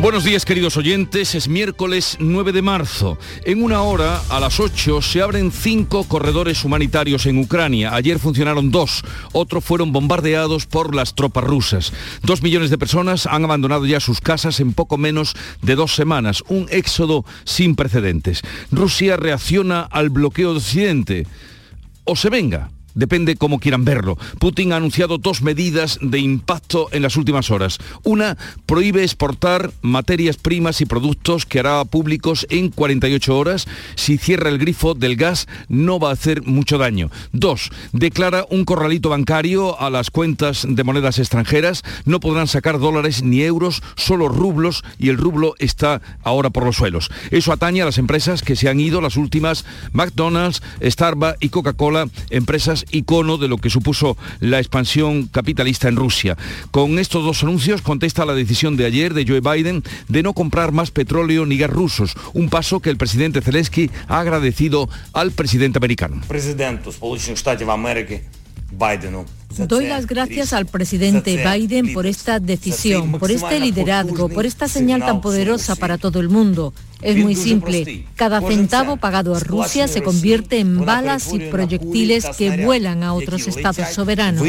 Buenos días queridos oyentes, es miércoles 9 de marzo. En una hora, a las 8, se abren cinco corredores humanitarios en Ucrania. Ayer funcionaron dos, otros fueron bombardeados por las tropas rusas. Dos millones de personas han abandonado ya sus casas en poco menos de dos semanas, un éxodo sin precedentes. Rusia reacciona al bloqueo de Occidente. O se venga Depende cómo quieran verlo. Putin ha anunciado dos medidas de impacto en las últimas horas. Una, prohíbe exportar materias primas y productos que hará públicos en 48 horas. Si cierra el grifo del gas, no va a hacer mucho daño. Dos, declara un corralito bancario a las cuentas de monedas extranjeras. No podrán sacar dólares ni euros, solo rublos y el rublo está ahora por los suelos. Eso atañe a las empresas que se han ido, las últimas, McDonald's, Starbucks y Coca-Cola, empresas icono de lo que supuso la expansión capitalista en Rusia. Con estos dos anuncios contesta la decisión de ayer de Joe Biden de no comprar más petróleo ni gas rusos, un paso que el presidente Zelensky ha agradecido al presidente americano. Doy las gracias al presidente Biden por esta decisión, por este liderazgo, por esta señal tan poderosa para todo el mundo. Es muy simple. Cada centavo pagado a Rusia se convierte en balas y proyectiles que vuelan a otros estados soberanos.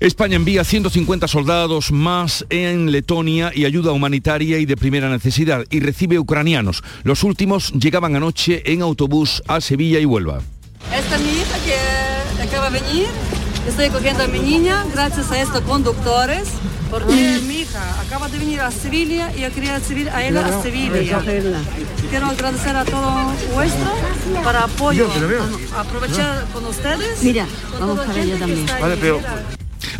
España envía 150 soldados más en Letonia y ayuda humanitaria y de primera necesidad y recibe ucranianos. Los últimos llegaban anoche en autobús a Sevilla y Huelva. Esta venir. Estoy cogiendo a mi niña gracias a estos conductores, porque mi hija acaba de venir a Sevilla y yo quería recibir a ella a Sevilla. Quiero agradecer a todo vuestro para apoyo, aprovechar con ustedes. Mira, vamos para ella también.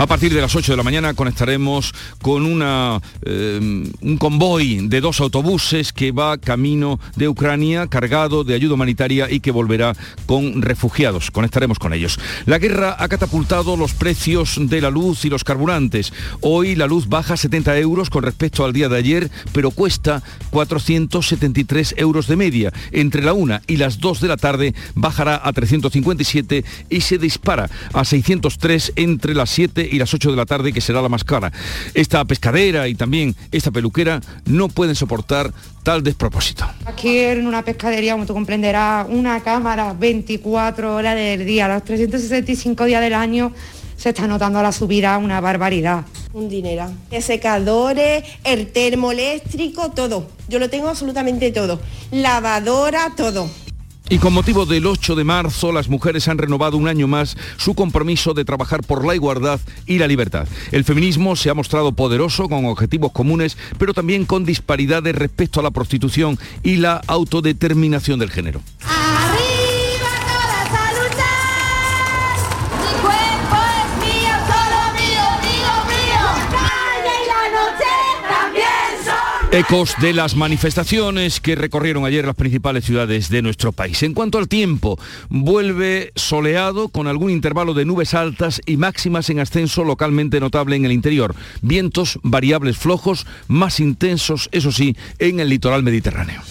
A partir de las 8 de la mañana conectaremos con una, eh, un convoy de dos autobuses que va camino de Ucrania cargado de ayuda humanitaria y que volverá con refugiados. Conectaremos con ellos. La guerra ha catapultado los precios de la luz y los carburantes. Hoy la luz baja 70 euros con respecto al día de ayer, pero cuesta 473 euros de media. Entre la 1 y las 2 de la tarde bajará a 357 y se dispara a 603 entre las 7 y las 8 de la tarde, que será la más cara. Esta pescadera y también esta peluquera no pueden soportar tal despropósito. Aquí en una pescadería, como tú comprenderás, una cámara 24 horas del día, los 365 días del año, se está notando la subida una barbaridad. Un dinero. Secadores, el termoeléctrico, todo. Yo lo tengo absolutamente todo. Lavadora, todo. Y con motivo del 8 de marzo, las mujeres han renovado un año más su compromiso de trabajar por la igualdad y la libertad. El feminismo se ha mostrado poderoso con objetivos comunes, pero también con disparidades respecto a la prostitución y la autodeterminación del género. Ecos de las manifestaciones que recorrieron ayer las principales ciudades de nuestro país. En cuanto al tiempo, vuelve soleado con algún intervalo de nubes altas y máximas en ascenso localmente notable en el interior. Vientos variables flojos, más intensos, eso sí, en el litoral mediterráneo.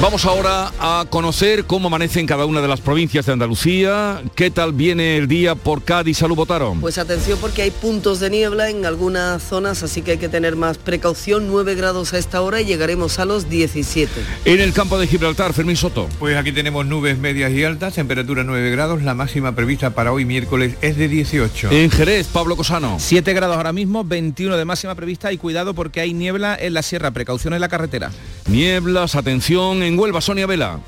Vamos ahora a conocer cómo amanece en cada una de las provincias de Andalucía. ¿Qué tal viene el día por Cádiz? Salud, votaron. Pues atención porque hay puntos de niebla en algunas zonas, así que hay que tener más precaución. 9 grados a esta hora y llegaremos a los 17. En el campo de Gibraltar, Fermín Soto. Pues aquí tenemos nubes medias y altas, temperatura 9 grados. La máxima prevista para hoy miércoles es de 18. En Jerez, Pablo Cosano. 7 grados ahora mismo, 21 de máxima prevista y cuidado porque hay niebla en la sierra. Precaución en la carretera. Nieblas, atención en Huelva, Sonia Vela.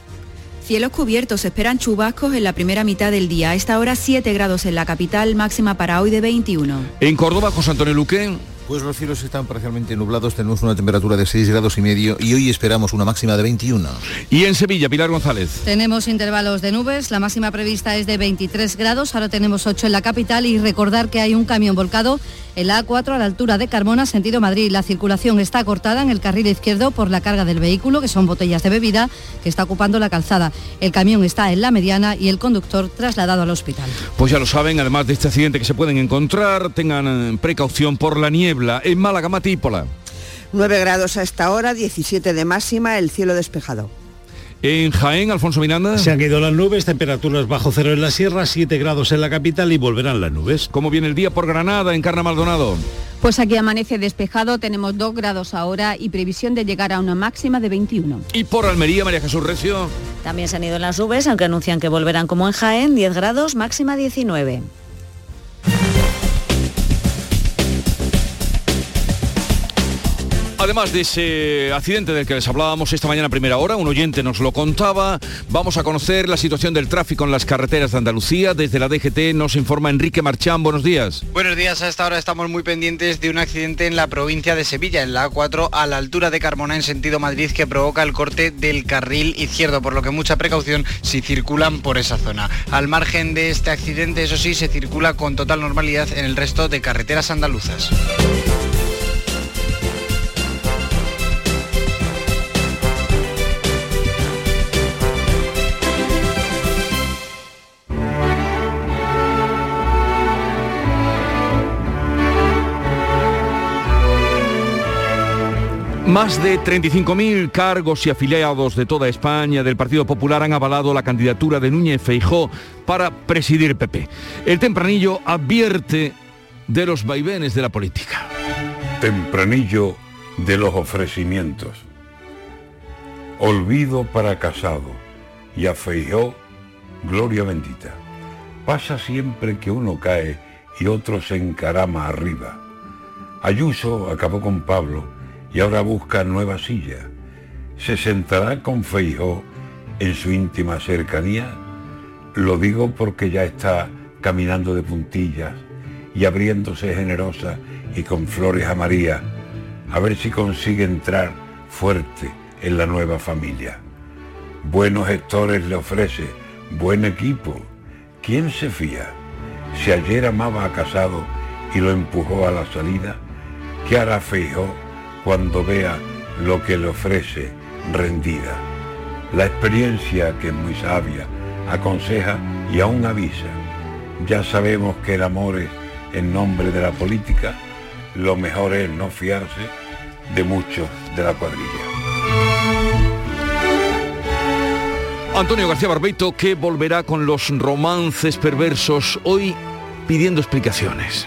Cielos cubiertos, esperan chubascos en la primera mitad del día. A esta hora 7 grados en la capital, máxima para hoy de 21. En Córdoba, José Antonio Luque. Pues los cielos están parcialmente nublados, tenemos una temperatura de 6 grados y medio y hoy esperamos una máxima de 21. Y en Sevilla, Pilar González. Tenemos intervalos de nubes, la máxima prevista es de 23 grados, ahora tenemos 8 en la capital y recordar que hay un camión volcado en la A4 a la altura de Carmona, sentido Madrid. La circulación está cortada en el carril izquierdo por la carga del vehículo, que son botellas de bebida, que está ocupando la calzada. El camión está en la mediana y el conductor trasladado al hospital. Pues ya lo saben, además de este accidente que se pueden encontrar, tengan eh, precaución por la niebla. En Málaga, Matípola. 9 grados a esta hora, 17 de máxima, el cielo despejado. En Jaén, Alfonso Miranda. Se han caído las nubes, temperaturas bajo cero en la sierra, 7 grados en la capital y volverán las nubes. ¿Cómo viene el día por Granada, en Carna Maldonado? Pues aquí amanece despejado, tenemos 2 grados ahora y previsión de llegar a una máxima de 21. ¿Y por Almería, María Jesús Recio? También se han ido las nubes, aunque anuncian que volverán como en Jaén, 10 grados, máxima 19. Además de ese accidente del que les hablábamos esta mañana a primera hora, un oyente nos lo contaba, vamos a conocer la situación del tráfico en las carreteras de Andalucía. Desde la DGT nos informa Enrique Marchán, buenos días. Buenos días, a esta hora estamos muy pendientes de un accidente en la provincia de Sevilla, en la A4, a la altura de Carmona, en sentido Madrid, que provoca el corte del carril izquierdo, por lo que mucha precaución si circulan por esa zona. Al margen de este accidente, eso sí, se circula con total normalidad en el resto de carreteras andaluzas. Más de 35.000 cargos y afiliados de toda España del Partido Popular han avalado la candidatura de Núñez Feijó para presidir PP. El tempranillo advierte de los vaivenes de la política. Tempranillo de los ofrecimientos. Olvido para Casado y a Feijó, gloria bendita. Pasa siempre que uno cae y otro se encarama arriba. Ayuso acabó con Pablo y ahora busca nueva silla. ¿Se sentará con Feijó en su íntima cercanía? Lo digo porque ya está caminando de puntillas y abriéndose generosa y con flores a María, a ver si consigue entrar fuerte en la nueva familia. Buenos gestores le ofrece, buen equipo. ¿Quién se fía? Si ayer amaba a Casado y lo empujó a la salida, ¿qué hará Feijó cuando vea lo que le ofrece rendida. La experiencia, que es muy sabia, aconseja y aún avisa. Ya sabemos que el amor es en nombre de la política, lo mejor es no fiarse de muchos de la cuadrilla. Antonio García Barbeito que volverá con los romances perversos hoy pidiendo explicaciones.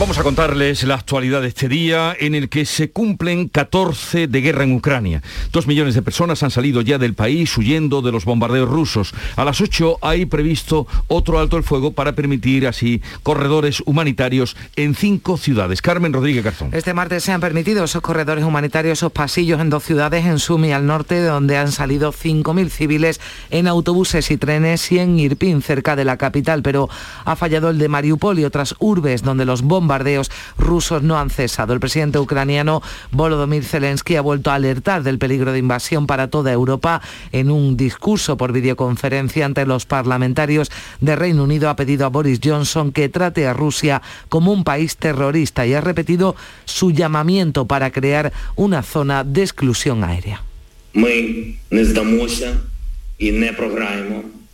Vamos a contarles la actualidad de este día en el que se cumplen 14 de guerra en Ucrania. Dos millones de personas han salido ya del país huyendo de los bombardeos rusos. A las 8 hay previsto otro alto el fuego para permitir así corredores humanitarios en cinco ciudades. Carmen Rodríguez Garzón. Este martes se han permitido esos corredores humanitarios, esos pasillos en dos ciudades, en Sumi al norte, de donde han salido 5.000 civiles en autobuses y trenes y en Irpin, cerca de la capital. Pero ha fallado el de Mariupol y otras urbes donde los bombardeos bombardeos rusos no han cesado. El presidente ucraniano Volodymyr Zelensky ha vuelto a alertar del peligro de invasión para toda Europa en un discurso por videoconferencia ante los parlamentarios de Reino Unido. Ha pedido a Boris Johnson que trate a Rusia como un país terrorista y ha repetido su llamamiento para crear una zona de exclusión aérea.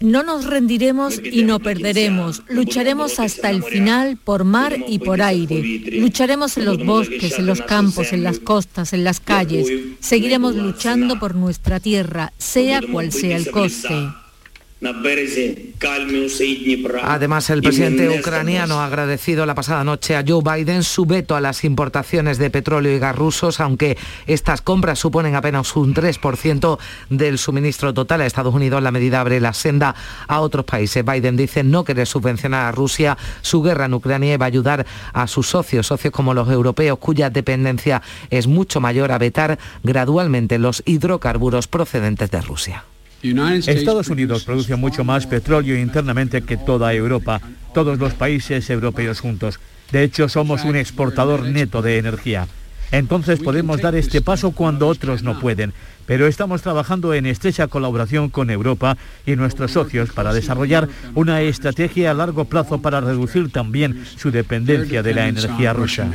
No nos rendiremos y no perderemos. Lucharemos hasta el final por mar y por aire. Lucharemos en los bosques, en los campos, en las costas, en las calles. Seguiremos luchando por nuestra tierra, sea cual sea el coste. Además, el presidente ucraniano ha agradecido la pasada noche a Joe Biden su veto a las importaciones de petróleo y gas rusos, aunque estas compras suponen apenas un 3% del suministro total a Estados Unidos. La medida abre la senda a otros países. Biden dice no querer subvencionar a Rusia su guerra en Ucrania y va a ayudar a sus socios, socios como los europeos, cuya dependencia es mucho mayor, a vetar gradualmente los hidrocarburos procedentes de Rusia. Estados Unidos produce mucho más petróleo internamente que toda Europa, todos los países europeos juntos. De hecho, somos un exportador neto de energía. Entonces podemos dar este paso cuando otros no pueden pero estamos trabajando en estrecha colaboración con Europa y nuestros socios para desarrollar una estrategia a largo plazo para reducir también su dependencia de la energía rusa.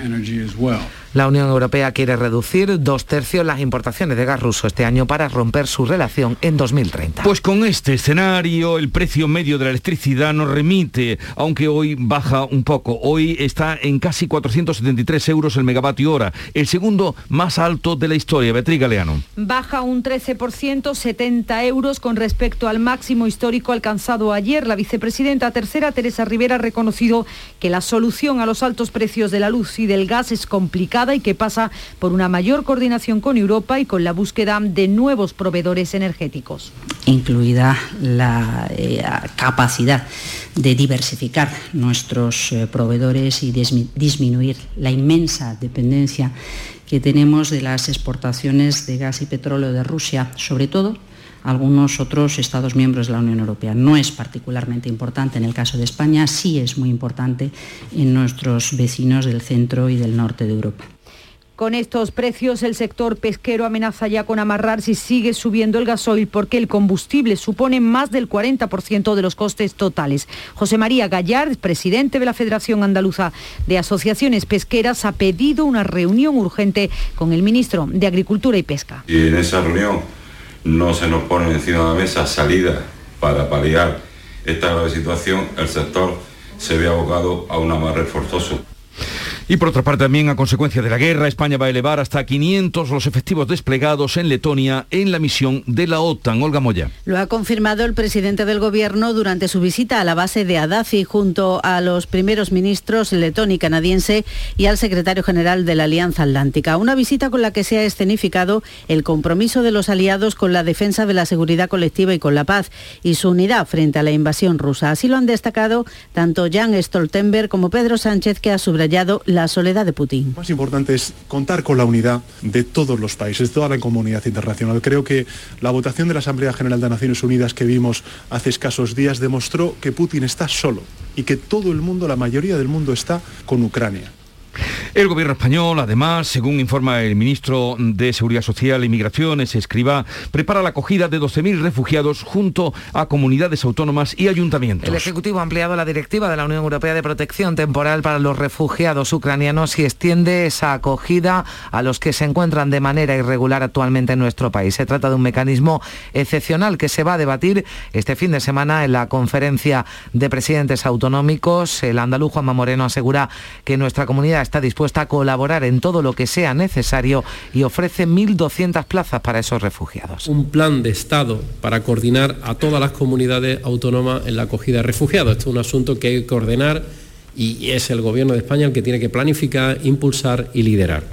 La Unión Europea quiere reducir dos tercios las importaciones de gas ruso este año para romper su relación en 2030. Pues con este escenario el precio medio de la electricidad nos remite, aunque hoy baja un poco. Hoy está en casi 473 euros el megavatio hora, el segundo más alto de la historia. Beatriz Galeano. Baja un 13%, 70 euros con respecto al máximo histórico alcanzado ayer. La vicepresidenta tercera, Teresa Rivera, ha reconocido que la solución a los altos precios de la luz y del gas es complicada y que pasa por una mayor coordinación con Europa y con la búsqueda de nuevos proveedores energéticos. Incluida la eh, capacidad de diversificar nuestros eh, proveedores y disminuir la inmensa dependencia que tenemos de las exportaciones de gas y petróleo de Rusia, sobre todo algunos otros Estados miembros de la Unión Europea. No es particularmente importante en el caso de España, sí es muy importante en nuestros vecinos del centro y del norte de Europa. Con estos precios, el sector pesquero amenaza ya con amarrar si sigue subiendo el gasoil porque el combustible supone más del 40% de los costes totales. José María Gallard, presidente de la Federación Andaluza de Asociaciones Pesqueras, ha pedido una reunión urgente con el ministro de Agricultura y Pesca. Y en esa reunión no se nos pone encima de la mesa salida para paliar esta grave situación, el sector se ve abocado a un amarre forzoso. Y por otra parte también a consecuencia de la guerra, España va a elevar hasta 500 los efectivos desplegados en Letonia en la misión de la OTAN. Olga Moya. Lo ha confirmado el presidente del gobierno durante su visita a la base de Adafi junto a los primeros ministros letón y canadiense y al secretario general de la Alianza Atlántica. Una visita con la que se ha escenificado el compromiso de los aliados con la defensa de la seguridad colectiva y con la paz y su unidad frente a la invasión rusa. Así lo han destacado tanto Jan Stoltenberg como Pedro Sánchez, que ha subrayado la soledad de Putin. Lo más importante es contar con la unidad de todos los países, de toda la comunidad internacional. Creo que la votación de la Asamblea General de Naciones Unidas que vimos hace escasos días demostró que Putin está solo y que todo el mundo, la mayoría del mundo está con Ucrania. El gobierno español, además, según informa el ministro de Seguridad Social e Inmigraciones, escriba, prepara la acogida de 12.000 refugiados junto a comunidades autónomas y ayuntamientos. El Ejecutivo ha ampliado la directiva de la Unión Europea de Protección Temporal para los refugiados ucranianos y extiende esa acogida a los que se encuentran de manera irregular actualmente en nuestro país. Se trata de un mecanismo excepcional que se va a debatir este fin de semana en la conferencia de presidentes autonómicos. El andaluz Juanma Moreno asegura que nuestra comunidad está dispuesta a colaborar en todo lo que sea necesario y ofrece 1.200 plazas para esos refugiados. Un plan de Estado para coordinar a todas las comunidades autónomas en la acogida de refugiados. Esto es un asunto que hay que coordinar y es el Gobierno de España el que tiene que planificar, impulsar y liderar.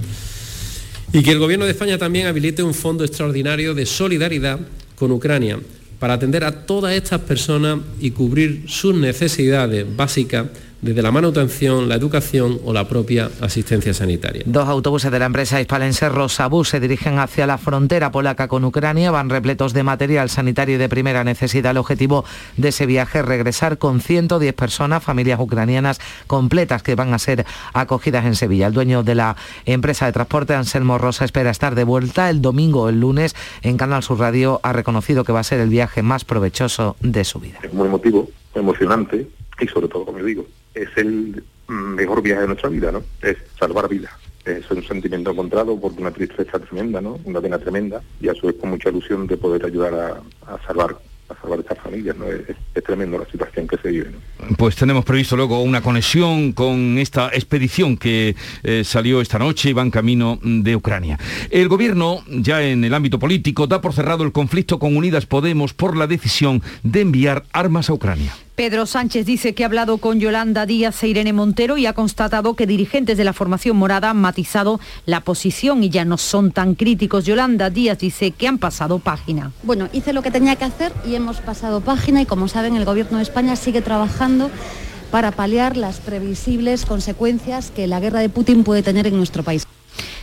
Y que el Gobierno de España también habilite un fondo extraordinario de solidaridad con Ucrania para atender a todas estas personas y cubrir sus necesidades básicas desde la manutención, la educación o la propia asistencia sanitaria. Dos autobuses de la empresa hispalense Rosabus se dirigen hacia la frontera polaca con Ucrania, van repletos de material sanitario de primera necesidad. El objetivo de ese viaje es regresar con 110 personas, familias ucranianas completas que van a ser acogidas en Sevilla. El dueño de la empresa de transporte, Anselmo Rosa, espera estar de vuelta el domingo o el lunes en Canal Sur Radio. Ha reconocido que va a ser el viaje más provechoso de su vida. Es muy emotivo, emocionante y sobre todo, como digo, es el mejor viaje de nuestra vida, ¿no? Es salvar vidas. Es un sentimiento encontrado porque una tristeza tremenda, ¿no? Una pena tremenda y a su vez con mucha ilusión de poder ayudar a, salvar a salvar estas familias, ¿no? Es, es tremendo la situación que se vive. ¿no? Pues tenemos previsto luego una conexión con esta expedición que eh, salió esta noche y va en camino de Ucrania. El gobierno, ya en el ámbito político, da por cerrado el conflicto con Unidas Podemos por la decisión de enviar armas a Ucrania. Pedro Sánchez dice que ha hablado con Yolanda Díaz e Irene Montero y ha constatado que dirigentes de la formación morada han matizado la posición y ya no son tan críticos. Yolanda Díaz dice que han pasado página. Bueno, hice lo que tenía que hacer y hemos pasado página y como saben el Gobierno de España sigue trabajando para paliar las previsibles consecuencias que la guerra de Putin puede tener en nuestro país.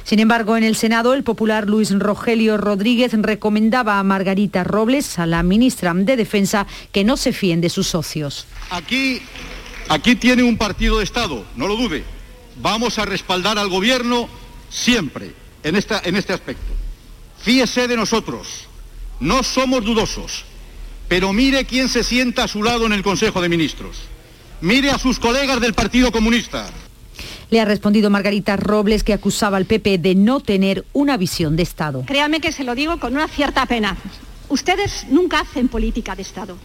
Sin embargo, en el Senado, el popular Luis Rogelio Rodríguez recomendaba a Margarita Robles, a la ministra de Defensa, que no se fíen de sus socios. Aquí, aquí tiene un partido de Estado, no lo dude. Vamos a respaldar al gobierno siempre en, esta, en este aspecto. Fíese de nosotros, no somos dudosos, pero mire quién se sienta a su lado en el Consejo de Ministros. Mire a sus colegas del Partido Comunista. Le ha respondido Margarita Robles, que acusaba al PP de no tener una visión de Estado. Créame que se lo digo con una cierta pena. Ustedes nunca hacen política de Estado.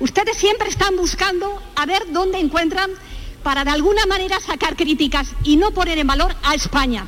Ustedes siempre están buscando a ver dónde encuentran para de alguna manera sacar críticas y no poner en valor a España.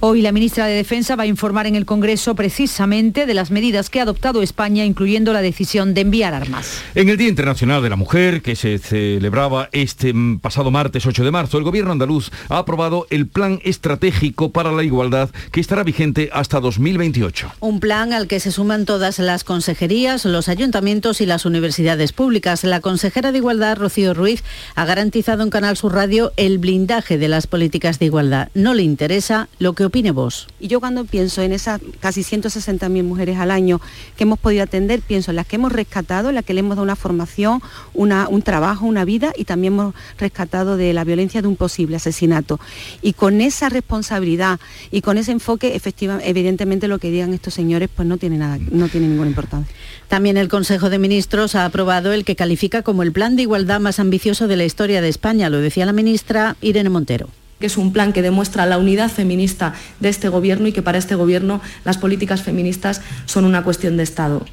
Hoy la ministra de Defensa va a informar en el Congreso precisamente de las medidas que ha adoptado España, incluyendo la decisión de enviar armas. En el Día Internacional de la Mujer, que se celebraba este pasado martes 8 de marzo, el Gobierno andaluz ha aprobado el Plan Estratégico para la Igualdad que estará vigente hasta 2028. Un plan al que se suman todas las consejerías, los ayuntamientos y las universidades públicas. La consejera de Igualdad, Rocío Ruiz, ha garantizado en Canal Sur Radio el blindaje de las políticas de igualdad. No le interesa lo que opine vos. Y yo cuando pienso en esas casi 160.000 mujeres al año que hemos podido atender, pienso en las que hemos rescatado, en las que le hemos dado una formación, una, un trabajo, una vida y también hemos rescatado de la violencia de un posible asesinato. Y con esa responsabilidad y con ese enfoque, efectivamente, evidentemente lo que digan estos señores pues no tiene nada, no tiene ninguna importancia. También el Consejo de Ministros ha aprobado el que califica como el plan de igualdad más ambicioso de la historia de España, lo decía la ministra Irene Montero que es un plan que demuestra la unidad feminista de este gobierno y que para este gobierno las políticas feministas son una cuestión de Estado.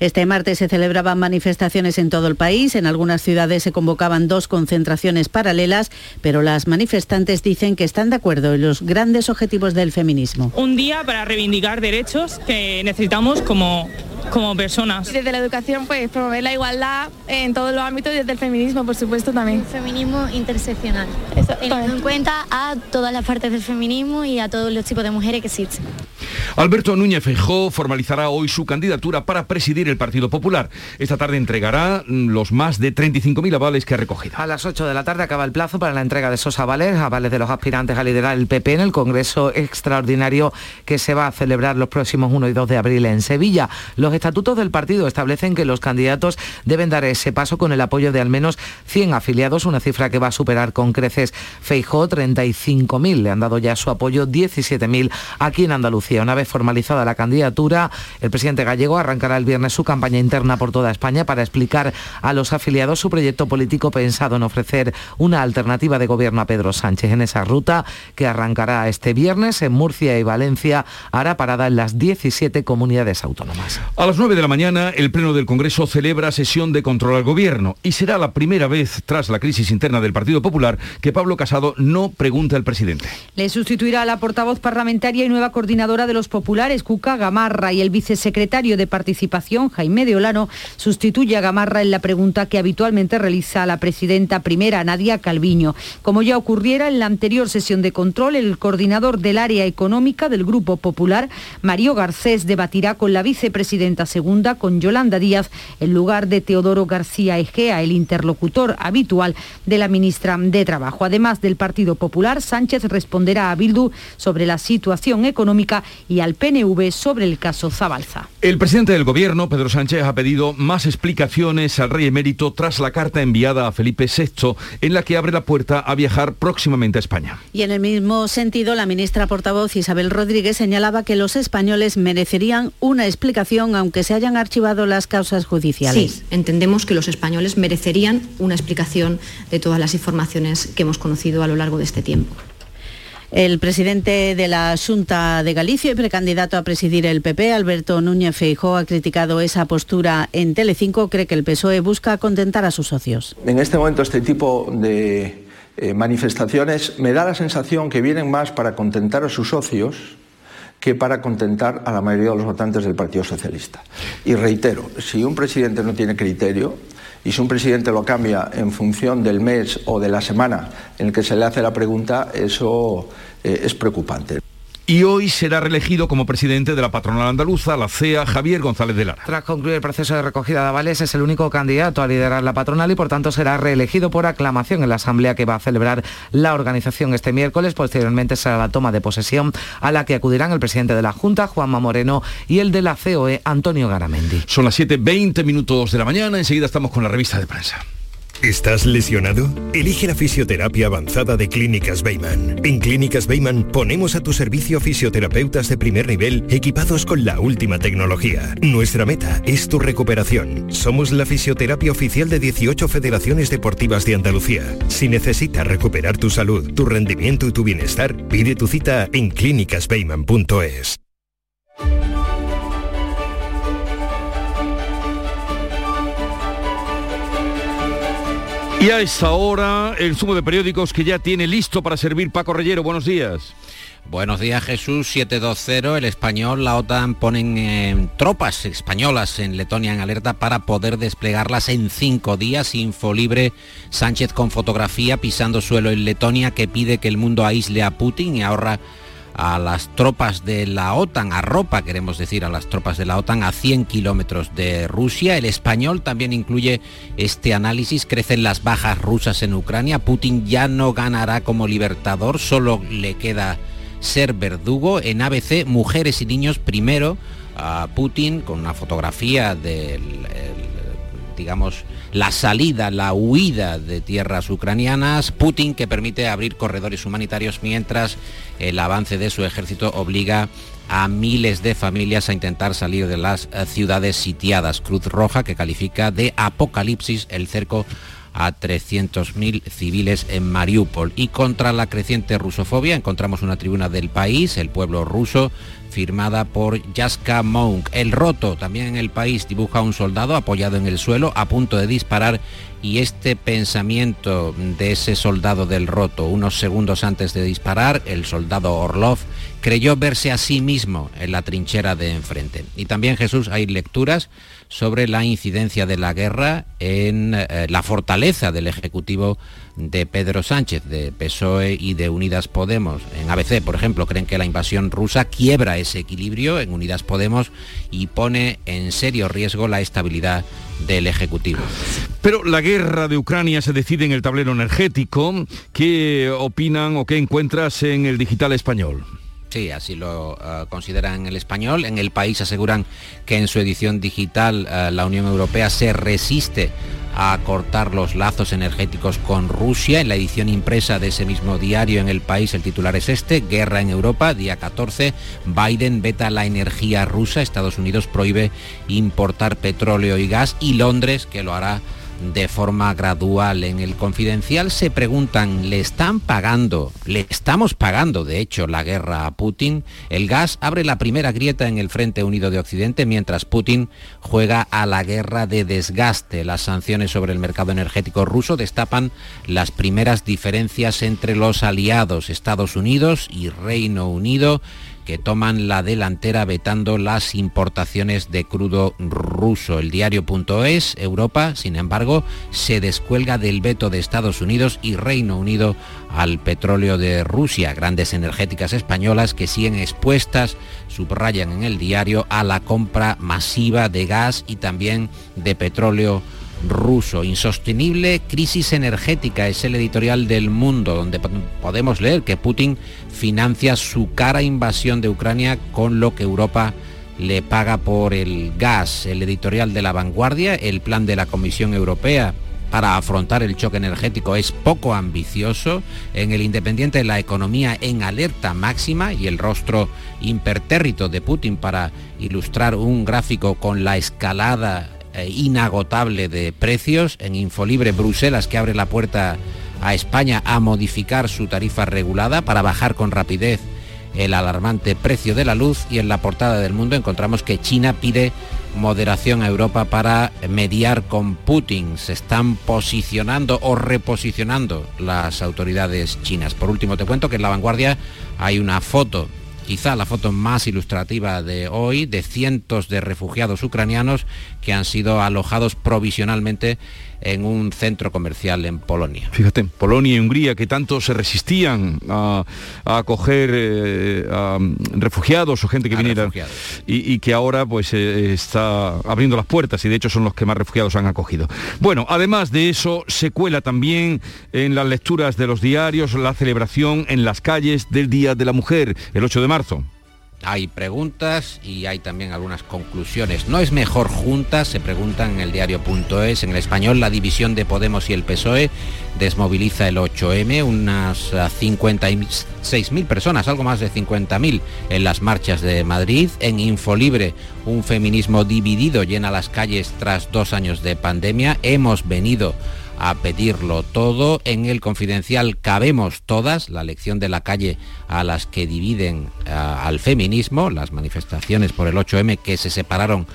Este martes se celebraban manifestaciones en todo el país. En algunas ciudades se convocaban dos concentraciones paralelas, pero las manifestantes dicen que están de acuerdo en los grandes objetivos del feminismo. Un día para reivindicar derechos que necesitamos como como personas. Desde la educación, pues promover la igualdad en todos los ámbitos y desde el feminismo, por supuesto, también. Feminismo interseccional. Teniendo en cuenta a todas las partes del feminismo y a todos los tipos de mujeres que existen. Alberto Núñez Feijó formalizará hoy su candidatura para presidir el Partido Popular. Esta tarde entregará los más de 35.000 avales que ha recogido. A las 8 de la tarde acaba el plazo para la entrega de esos avales, avales de los aspirantes a liderar el PP en el Congreso Extraordinario que se va a celebrar los próximos 1 y 2 de abril en Sevilla. Los estatutos del partido establecen que los candidatos deben dar ese paso con el apoyo de al menos 100 afiliados, una cifra que va a superar con creces Feijó, 35.000. Le han dado ya su apoyo 17.000 aquí en Andalucía. Una vez formalizada la candidatura, el presidente gallego arrancará el viernes su campaña interna por toda España para explicar a los afiliados su proyecto político pensado en ofrecer una alternativa de gobierno a Pedro Sánchez. En esa ruta que arrancará este viernes en Murcia y Valencia, hará parada en las 17 comunidades autónomas. A las 9 de la mañana, el Pleno del Congreso celebra sesión de control al Gobierno y será la primera vez tras la crisis interna del Partido Popular que Pablo Casado no pregunta al presidente. Le sustituirá a la portavoz parlamentaria y nueva coordinadora de los populares, Cuca Gamarra, y el vicesecretario de Participación, Jaime de Olano, sustituye a Gamarra en la pregunta que habitualmente realiza la presidenta primera, Nadia Calviño. Como ya ocurriera en la anterior sesión de control, el coordinador del área económica del Grupo Popular, Mario Garcés, debatirá con la vicepresidenta segunda, con Yolanda Díaz, en lugar de Teodoro García Egea, el interlocutor habitual de la ministra de Trabajo. Además del Partido Popular, Sánchez responderá a Bildu sobre la situación económica y al PNV sobre el caso Zabalza. El presidente del Gobierno, Pedro Sánchez, ha pedido más explicaciones al rey emérito tras la carta enviada a Felipe VI, en la que abre la puerta a viajar próximamente a España. Y en el mismo sentido, la ministra portavoz Isabel Rodríguez señalaba que los españoles merecerían una explicación, aunque se hayan archivado las causas judiciales. Sí, entendemos que los españoles merecerían una explicación de todas las informaciones que hemos conocido a lo largo de este tiempo. El presidente de la Junta de Galicia y precandidato a presidir el PP, Alberto Núñez Feijóo, ha criticado esa postura en Telecinco. Cree que el PSOE busca contentar a sus socios. En este momento este tipo de eh, manifestaciones me da la sensación que vienen más para contentar a sus socios que para contentar a la mayoría de los votantes del Partido Socialista. Y reitero, si un presidente no tiene criterio, y si un presidente lo cambia en función del mes o de la semana en el que se le hace la pregunta, eso eh, es preocupante y hoy será reelegido como presidente de la patronal andaluza, la CEA, Javier González de Lara. Tras concluir el proceso de recogida de avales, es el único candidato a liderar la patronal y por tanto será reelegido por aclamación en la asamblea que va a celebrar la organización este miércoles. Posteriormente será la toma de posesión a la que acudirán el presidente de la Junta, Juanma Moreno, y el de la COE, Antonio Garamendi. Son las 7.20 minutos de la mañana, enseguida estamos con la revista de prensa. ¿Estás lesionado? Elige la fisioterapia avanzada de Clínicas Beyman. En Clínicas Beyman ponemos a tu servicio fisioterapeutas de primer nivel equipados con la última tecnología. Nuestra meta es tu recuperación. Somos la fisioterapia oficial de 18 federaciones deportivas de Andalucía. Si necesitas recuperar tu salud, tu rendimiento y tu bienestar, pide tu cita en clínicasbeyman.es. Y a esta hora, el sumo de periódicos que ya tiene listo para servir Paco Reyero. Buenos días. Buenos días Jesús, 720, el español, la OTAN ponen eh, tropas españolas en Letonia en alerta para poder desplegarlas en cinco días. Info libre, Sánchez con fotografía pisando suelo en Letonia que pide que el mundo aísle a Putin y ahorra a las tropas de la OTAN, a ropa queremos decir, a las tropas de la OTAN a 100 kilómetros de Rusia. El español también incluye este análisis, crecen las bajas rusas en Ucrania, Putin ya no ganará como libertador, solo le queda ser verdugo. En ABC, mujeres y niños primero, a Putin con una fotografía del digamos, la salida, la huida de tierras ucranianas, Putin que permite abrir corredores humanitarios mientras el avance de su ejército obliga a miles de familias a intentar salir de las eh, ciudades sitiadas. Cruz Roja que califica de apocalipsis el cerco a 300.000 civiles en Mariupol. Y contra la creciente rusofobia encontramos una tribuna del país, el pueblo ruso, firmada por Jaska Monk. El roto también en el país dibuja un soldado apoyado en el suelo a punto de disparar y este pensamiento de ese soldado del roto unos segundos antes de disparar, el soldado Orlov creyó verse a sí mismo en la trinchera de enfrente. Y también Jesús hay lecturas sobre la incidencia de la guerra en eh, la fortaleza del Ejecutivo de Pedro Sánchez, de PSOE y de Unidas Podemos. En ABC, por ejemplo, creen que la invasión rusa quiebra ese equilibrio en Unidas Podemos y pone en serio riesgo la estabilidad del Ejecutivo. Pero la guerra de Ucrania se decide en el tablero energético. ¿Qué opinan o qué encuentras en el digital español? Sí, así lo uh, consideran en el español. En el país aseguran que en su edición digital uh, la Unión Europea se resiste a cortar los lazos energéticos con Rusia. En la edición impresa de ese mismo diario en el país el titular es este, Guerra en Europa, día 14, Biden veta la energía rusa, Estados Unidos prohíbe importar petróleo y gas y Londres, que lo hará de forma gradual. En el confidencial se preguntan, ¿le están pagando, le estamos pagando de hecho la guerra a Putin? El gas abre la primera grieta en el Frente Unido de Occidente mientras Putin juega a la guerra de desgaste. Las sanciones sobre el mercado energético ruso destapan las primeras diferencias entre los aliados Estados Unidos y Reino Unido que toman la delantera vetando las importaciones de crudo ruso. El diario.es, Europa, sin embargo, se descuelga del veto de Estados Unidos y Reino Unido al petróleo de Rusia. Grandes energéticas españolas que siguen expuestas, subrayan en el diario, a la compra masiva de gas y también de petróleo ruso. Insostenible crisis energética es el editorial del mundo, donde podemos leer que Putin financia su cara invasión de Ucrania con lo que Europa le paga por el gas. El editorial de la vanguardia, el plan de la Comisión Europea para afrontar el choque energético es poco ambicioso. En el Independiente la economía en alerta máxima y el rostro impertérrito de Putin para ilustrar un gráfico con la escalada eh, inagotable de precios en Infolibre Bruselas que abre la puerta a España a modificar su tarifa regulada para bajar con rapidez el alarmante precio de la luz y en la portada del mundo encontramos que China pide moderación a Europa para mediar con Putin. Se están posicionando o reposicionando las autoridades chinas. Por último, te cuento que en la vanguardia hay una foto quizá la foto más ilustrativa de hoy, de cientos de refugiados ucranianos que han sido alojados provisionalmente en un centro comercial en Polonia. Fíjate, Polonia y Hungría que tanto se resistían a, acoger eh, a refugiados o gente que viniera y, que ahora pues eh, está abriendo las puertas y de hecho son los que más refugiados han acogido. Bueno, además de eso se cuela también en las lecturas de los diarios la celebración en las calles del Día de la Mujer, el 8 de marzo. Hay preguntas y hay también algunas conclusiones. ¿No es mejor juntas? Se preguntan en el diario.es. En el español, la división de Podemos y el PSOE desmoviliza el 8M, unas 56.000 personas, algo más de 50.000 en las marchas de Madrid. En Infolibre, un feminismo dividido llena las calles tras dos años de pandemia. Hemos venido a pedirlo todo. En el confidencial cabemos todas, la lección de la calle a las que dividen al feminismo, las manifestaciones por el 8M que se separaron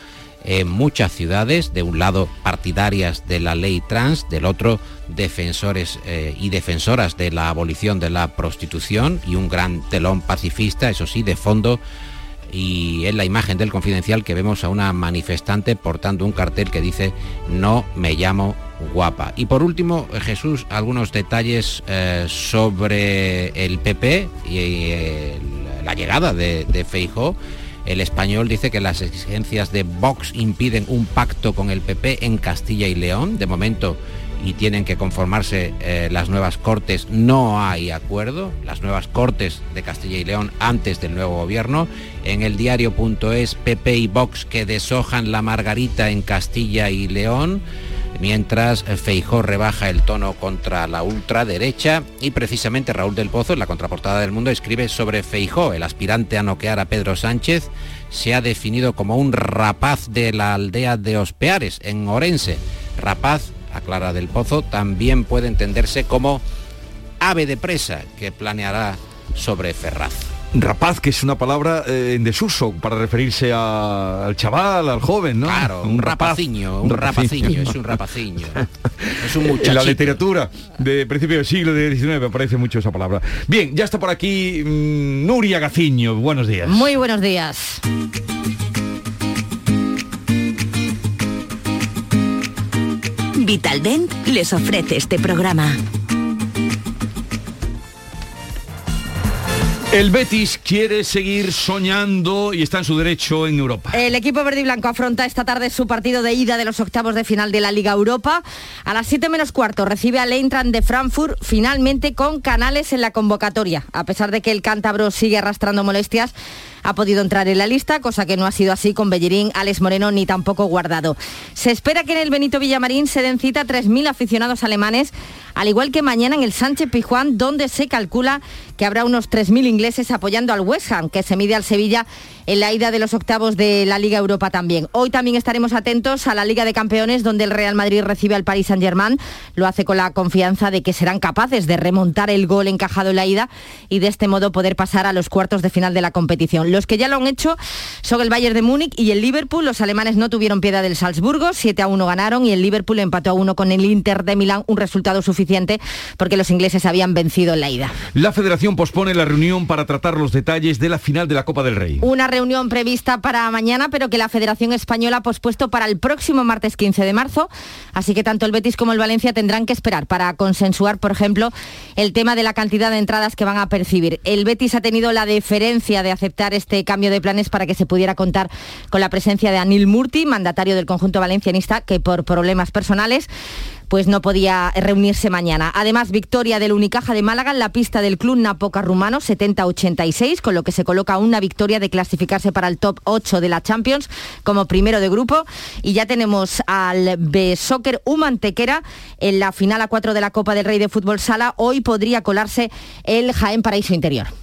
en muchas ciudades, de un lado partidarias de la ley trans, del otro defensores eh, y defensoras de la abolición de la prostitución y un gran telón pacifista, eso sí, de fondo y en la imagen del confidencial que vemos a una manifestante portando un cartel que dice no me llamo guapa. Y por último, Jesús, algunos detalles eh, sobre el PP y eh, la llegada de, de Feijó. El español dice que las exigencias de Vox impiden un pacto con el PP en Castilla y León. De momento y tienen que conformarse eh, las nuevas cortes, no hay acuerdo, las nuevas cortes de Castilla y León antes del nuevo gobierno. En el diario.es, PP y Vox que deshojan la margarita en Castilla y León mientras Feijó rebaja el tono contra la ultraderecha y precisamente Raúl del Pozo en la contraportada del Mundo escribe sobre Feijó, el aspirante a noquear a Pedro Sánchez, se ha definido como un rapaz de la aldea de Ospeares, en Orense. Rapaz a Clara del Pozo, también puede entenderse como ave de presa que planeará sobre Ferraz. Rapaz, que es una palabra eh, en desuso para referirse al chaval, al joven, ¿no? Claro, un, rapaciño, un rapaciño, es un rapaciño. es un muchacho. En la literatura de principio del siglo XIX aparece mucho esa palabra. Bien, ya está por aquí mm, Nuria Gaciño. Buenos días. Muy buenos días. Vitaldent les ofrece este programa. El Betis quiere seguir soñando y está en su derecho en Europa. El equipo verde y blanco afronta esta tarde su partido de ida de los octavos de final de la Liga Europa. A las 7 menos cuarto recibe al Eintracht de Frankfurt finalmente con canales en la convocatoria. A pesar de que el cántabro sigue arrastrando molestias, ha podido entrar en la lista, cosa que no ha sido así con Bellerín, Alex Moreno ni tampoco Guardado. Se espera que en el Benito Villamarín se den cita 3.000 aficionados alemanes, al igual que mañana en el Sánchez Pijuán, donde se calcula que habrá unos 3.000 ingleses apoyando al West Ham, que se mide al Sevilla en la ida de los octavos de la Liga Europa también. Hoy también estaremos atentos a la Liga de Campeones, donde el Real Madrid recibe al Paris Saint-Germain. Lo hace con la confianza de que serán capaces de remontar el gol encajado en la ida y de este modo poder pasar a los cuartos de final de la competición. Los que ya lo han hecho son el Bayern de Múnich y el Liverpool. Los alemanes no tuvieron piedad del Salzburgo, 7 a 1 ganaron y el Liverpool empató a 1 con el Inter de Milán, un resultado suficiente porque los ingleses habían vencido en la ida. La federación pospone la reunión para tratar los detalles de la final de la Copa del Rey. Una reunión prevista para mañana, pero que la Federación Española ha pospuesto para el próximo martes 15 de marzo. Así que tanto el Betis como el Valencia tendrán que esperar para consensuar, por ejemplo, el tema de la cantidad de entradas que van a percibir. El Betis ha tenido la deferencia de aceptar este cambio de planes para que se pudiera contar con la presencia de Anil Murti, mandatario del conjunto valencianista, que por problemas personales pues no podía reunirse mañana. Además, victoria del Unicaja de Málaga en la pista del Club Napoca Rumano, 70-86, con lo que se coloca una victoria de clasificarse para el top 8 de la Champions como primero de grupo. Y ya tenemos al B-Soccer Humantequera en la final a 4 de la Copa del Rey de Fútbol Sala. Hoy podría colarse el Jaén Paraíso Interior.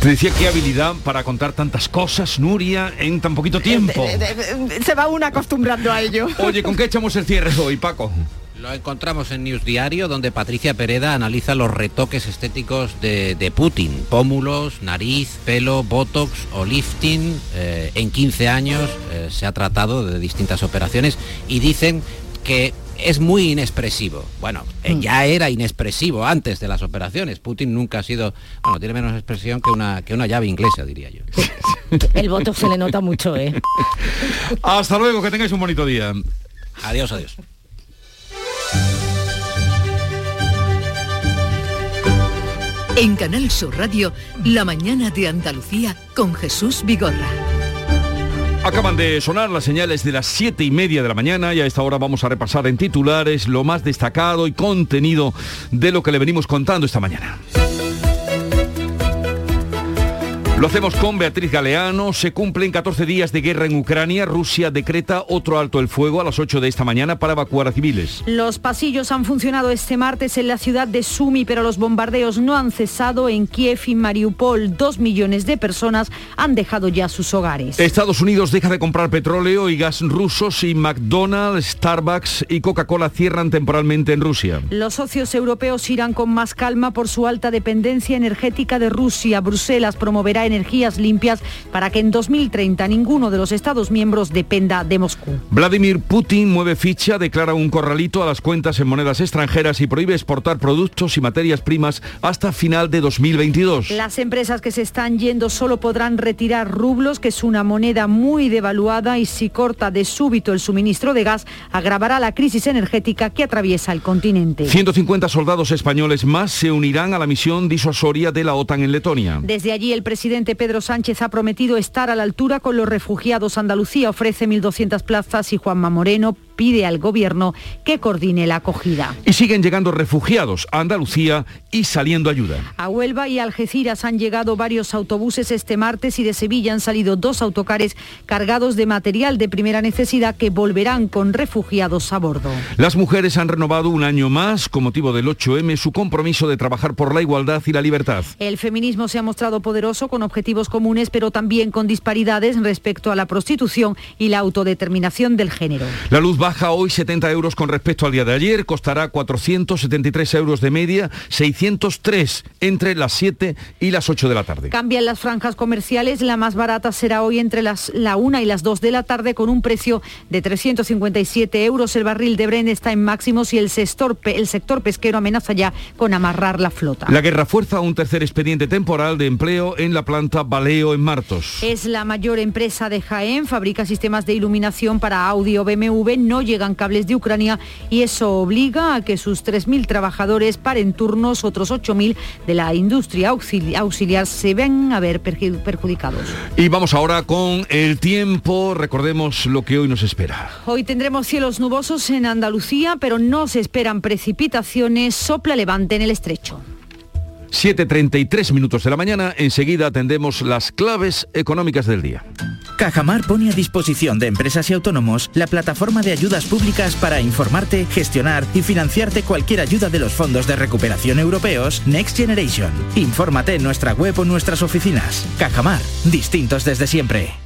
Te decía qué habilidad para contar tantas cosas, Nuria, en tan poquito tiempo. Eh, Se va uno acostumbrando a ello. Oye, ¿con qué echamos el cierre hoy, Paco? Lo encontramos en News Diario, donde Patricia Pereda analiza los retoques estéticos de, de Putin. Pómulos, nariz, pelo, botox o lifting. Eh, en 15 años eh, se ha tratado de distintas operaciones y dicen que es muy inexpresivo. Bueno, eh, ya era inexpresivo antes de las operaciones. Putin nunca ha sido, bueno, tiene menos expresión que una, que una llave inglesa, diría yo. El voto se le nota mucho, ¿eh? Hasta luego, que tengáis un bonito día. Adiós, adiós. En Canal Sur Radio, La mañana de Andalucía con Jesús Vigorra. Acaban de sonar las señales de las siete y media de la mañana y a esta hora vamos a repasar en titulares lo más destacado y contenido de lo que le venimos contando esta mañana. Lo hacemos con Beatriz Galeano. Se cumplen 14 días de guerra en Ucrania. Rusia decreta otro alto el fuego a las 8 de esta mañana para evacuar a civiles. Los pasillos han funcionado este martes en la ciudad de Sumi, pero los bombardeos no han cesado en Kiev y Mariupol. Dos millones de personas han dejado ya sus hogares. Estados Unidos deja de comprar petróleo y gas rusos y McDonald's, Starbucks y Coca-Cola cierran temporalmente en Rusia. Los socios europeos irán con más calma por su alta dependencia energética de Rusia. Bruselas promoverá energías limpias para que en 2030 ninguno de los Estados miembros dependa de Moscú. Vladimir Putin mueve ficha, declara un corralito a las cuentas en monedas extranjeras y prohíbe exportar productos y materias primas hasta final de 2022. Las empresas que se están yendo solo podrán retirar rublos, que es una moneda muy devaluada, y si corta de súbito el suministro de gas, agravará la crisis energética que atraviesa el continente. 150 soldados españoles más se unirán a la misión disuasoria de la OTAN en Letonia. Desde allí el presidente Pedro Sánchez ha prometido estar a la altura con los refugiados. Andalucía ofrece 1.200 plazas y Juanma Moreno pide al gobierno que coordine la acogida. Y siguen llegando refugiados a Andalucía y saliendo ayuda. A Huelva y Algeciras han llegado varios autobuses este martes y de Sevilla han salido dos autocares cargados de material de primera necesidad que volverán con refugiados a bordo. Las mujeres han renovado un año más, con motivo del 8M, su compromiso de trabajar por la igualdad y la libertad. El feminismo se ha mostrado poderoso con objetivos comunes, pero también con disparidades respecto a la prostitución y la autodeterminación del género. La luz baja hoy 70 euros con respecto al día de ayer, costará 473 euros de media, 603 entre las 7 y las 8 de la tarde. Cambian las franjas comerciales, la más barata será hoy entre las, la 1 y las 2 de la tarde con un precio de 357 euros. El barril de Bren está en máximos y el sector, el sector pesquero amenaza ya con amarrar la flota. La guerra fuerza un tercer expediente temporal de empleo en la planta Baleo en Martos. Es la mayor empresa de Jaén, fabrica sistemas de iluminación para audio BMW, no llegan cables de Ucrania y eso obliga a que sus 3.000 trabajadores paren turnos, otros 8.000 de la industria auxiliar se ven a ver perjudicados. Y vamos ahora con el tiempo, recordemos lo que hoy nos espera. Hoy tendremos cielos nubosos en Andalucía, pero no se esperan precipitaciones, sopla levante en el estrecho. 7.33 minutos de la mañana, enseguida atendemos las claves económicas del día. Cajamar pone a disposición de empresas y autónomos la plataforma de ayudas públicas para informarte, gestionar y financiarte cualquier ayuda de los fondos de recuperación europeos Next Generation. Infórmate en nuestra web o nuestras oficinas. Cajamar, distintos desde siempre.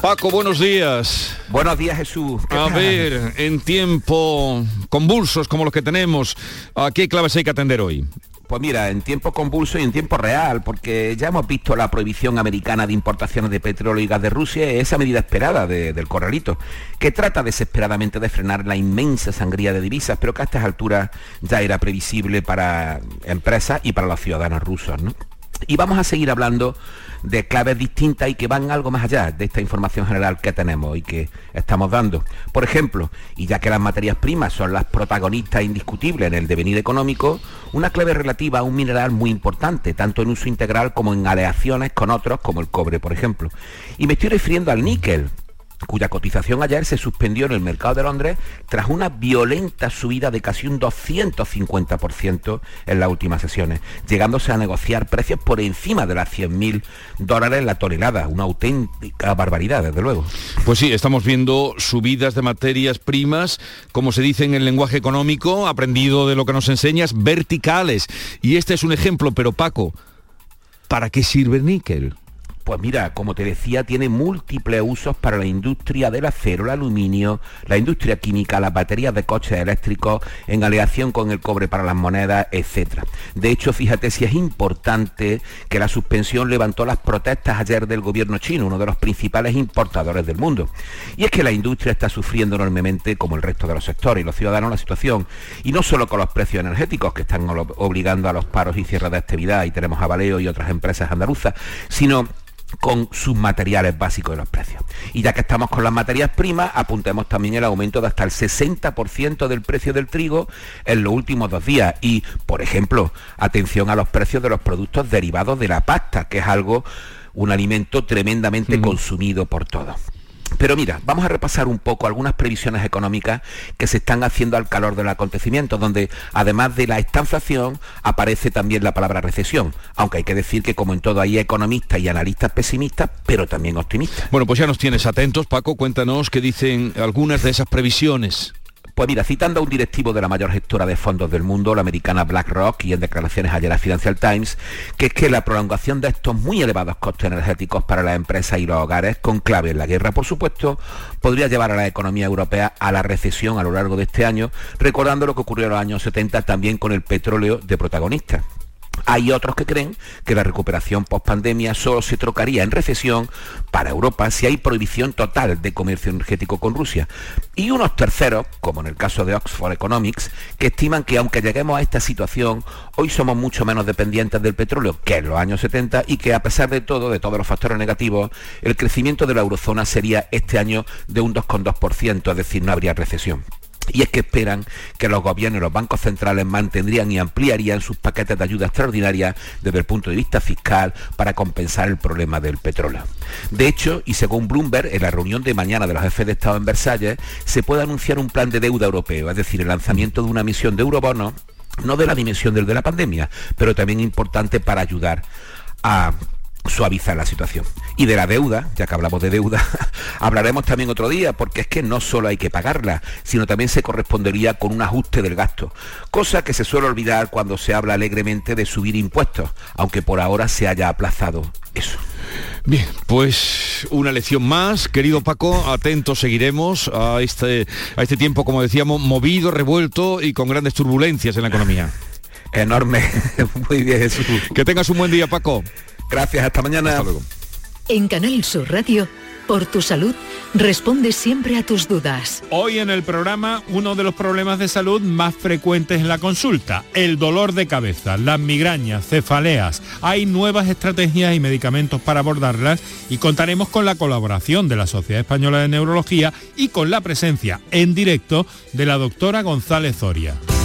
Paco, buenos días. Buenos días, Jesús. A ver, en tiempo convulsos como los que tenemos, ¿a qué claves hay que atender hoy? Pues mira, en tiempo convulso y en tiempo real, porque ya hemos visto la prohibición americana de importaciones de petróleo y gas de Rusia, esa medida esperada del corralito, que trata desesperadamente de frenar la inmensa sangría de divisas, pero que a estas alturas ya era previsible para empresas y para los ciudadanos rusos, ¿no? Y vamos a seguir hablando de claves distintas y que van algo más allá de esta información general que tenemos y que estamos dando. Por ejemplo, y ya que las materias primas son las protagonistas indiscutibles en el devenir económico, una clave relativa a un mineral muy importante, tanto en uso integral como en aleaciones con otros, como el cobre, por ejemplo. Y me estoy refiriendo al níquel, cuya cotización ayer se suspendió en el mercado de Londres tras una violenta subida de casi un 250% en las últimas sesiones, llegándose a negociar precios por encima de las 100.000 dólares la tonelada, una auténtica barbaridad, desde luego. Pues sí, estamos viendo subidas de materias primas, como se dice en el lenguaje económico, aprendido de lo que nos enseñas, verticales. Y este es un ejemplo, pero Paco, ¿para qué sirve el níquel? Pues mira, como te decía, tiene múltiples usos para la industria del acero, el aluminio, la industria química, las baterías de coches eléctricos, en aleación con el cobre para las monedas, etc. De hecho, fíjate si es importante que la suspensión levantó las protestas ayer del gobierno chino, uno de los principales importadores del mundo. Y es que la industria está sufriendo enormemente, como el resto de los sectores y los ciudadanos, la situación. Y no solo con los precios energéticos que están obligando a los paros y cierres de actividad, y tenemos a Valeo y otras empresas andaluzas, sino con sus materiales básicos de los precios. Y ya que estamos con las materias primas, apuntemos también el aumento de hasta el 60% del precio del trigo en los últimos dos días. Y, por ejemplo, atención a los precios de los productos derivados de la pasta, que es algo, un alimento tremendamente consumido por todos. Pero mira, vamos a repasar un poco algunas previsiones económicas que se están haciendo al calor del acontecimiento, donde además de la estanflación aparece también la palabra recesión, aunque hay que decir que como en todo hay economistas y analistas pesimistas, pero también optimistas. Bueno, pues ya nos tienes atentos, Paco, cuéntanos qué dicen algunas de esas previsiones. Pues mira, citando a un directivo de la mayor gestora de fondos del mundo, la americana BlackRock, y en declaraciones ayer a Financial Times, que es que la prolongación de estos muy elevados costes energéticos para las empresas y los hogares, con clave en la guerra, por supuesto, podría llevar a la economía europea a la recesión a lo largo de este año, recordando lo que ocurrió en los años 70 también con el petróleo de protagonista. Hay otros que creen que la recuperación post-pandemia solo se trocaría en recesión para Europa si hay prohibición total de comercio energético con Rusia. Y unos terceros, como en el caso de Oxford Economics, que estiman que aunque lleguemos a esta situación, hoy somos mucho menos dependientes del petróleo que en los años 70 y que a pesar de todo, de todos los factores negativos, el crecimiento de la eurozona sería este año de un 2,2%, es decir, no habría recesión. Y es que esperan que los gobiernos y los bancos centrales mantendrían y ampliarían sus paquetes de ayuda extraordinaria desde el punto de vista fiscal para compensar el problema del petróleo. De hecho, y según Bloomberg, en la reunión de mañana de los jefes de Estado en Versalles, se puede anunciar un plan de deuda europeo, es decir, el lanzamiento de una misión de eurobonos, no de la dimensión del de la pandemia, pero también importante para ayudar a suavizar la situación. Y de la deuda, ya que hablamos de deuda, hablaremos también otro día, porque es que no solo hay que pagarla, sino también se correspondería con un ajuste del gasto, cosa que se suele olvidar cuando se habla alegremente de subir impuestos, aunque por ahora se haya aplazado eso. Bien, pues una lección más, querido Paco, atentos seguiremos a este, a este tiempo, como decíamos, movido, revuelto y con grandes turbulencias en la economía. Enorme, muy bien Jesús. Que tengas un buen día, Paco. Gracias, hasta mañana. Hasta luego. En Canal Sur Radio, por tu salud, responde siempre a tus dudas. Hoy en el programa, uno de los problemas de salud más frecuentes en la consulta, el dolor de cabeza, las migrañas, cefaleas. Hay nuevas estrategias y medicamentos para abordarlas y contaremos con la colaboración de la Sociedad Española de Neurología y con la presencia en directo de la doctora González Zoria.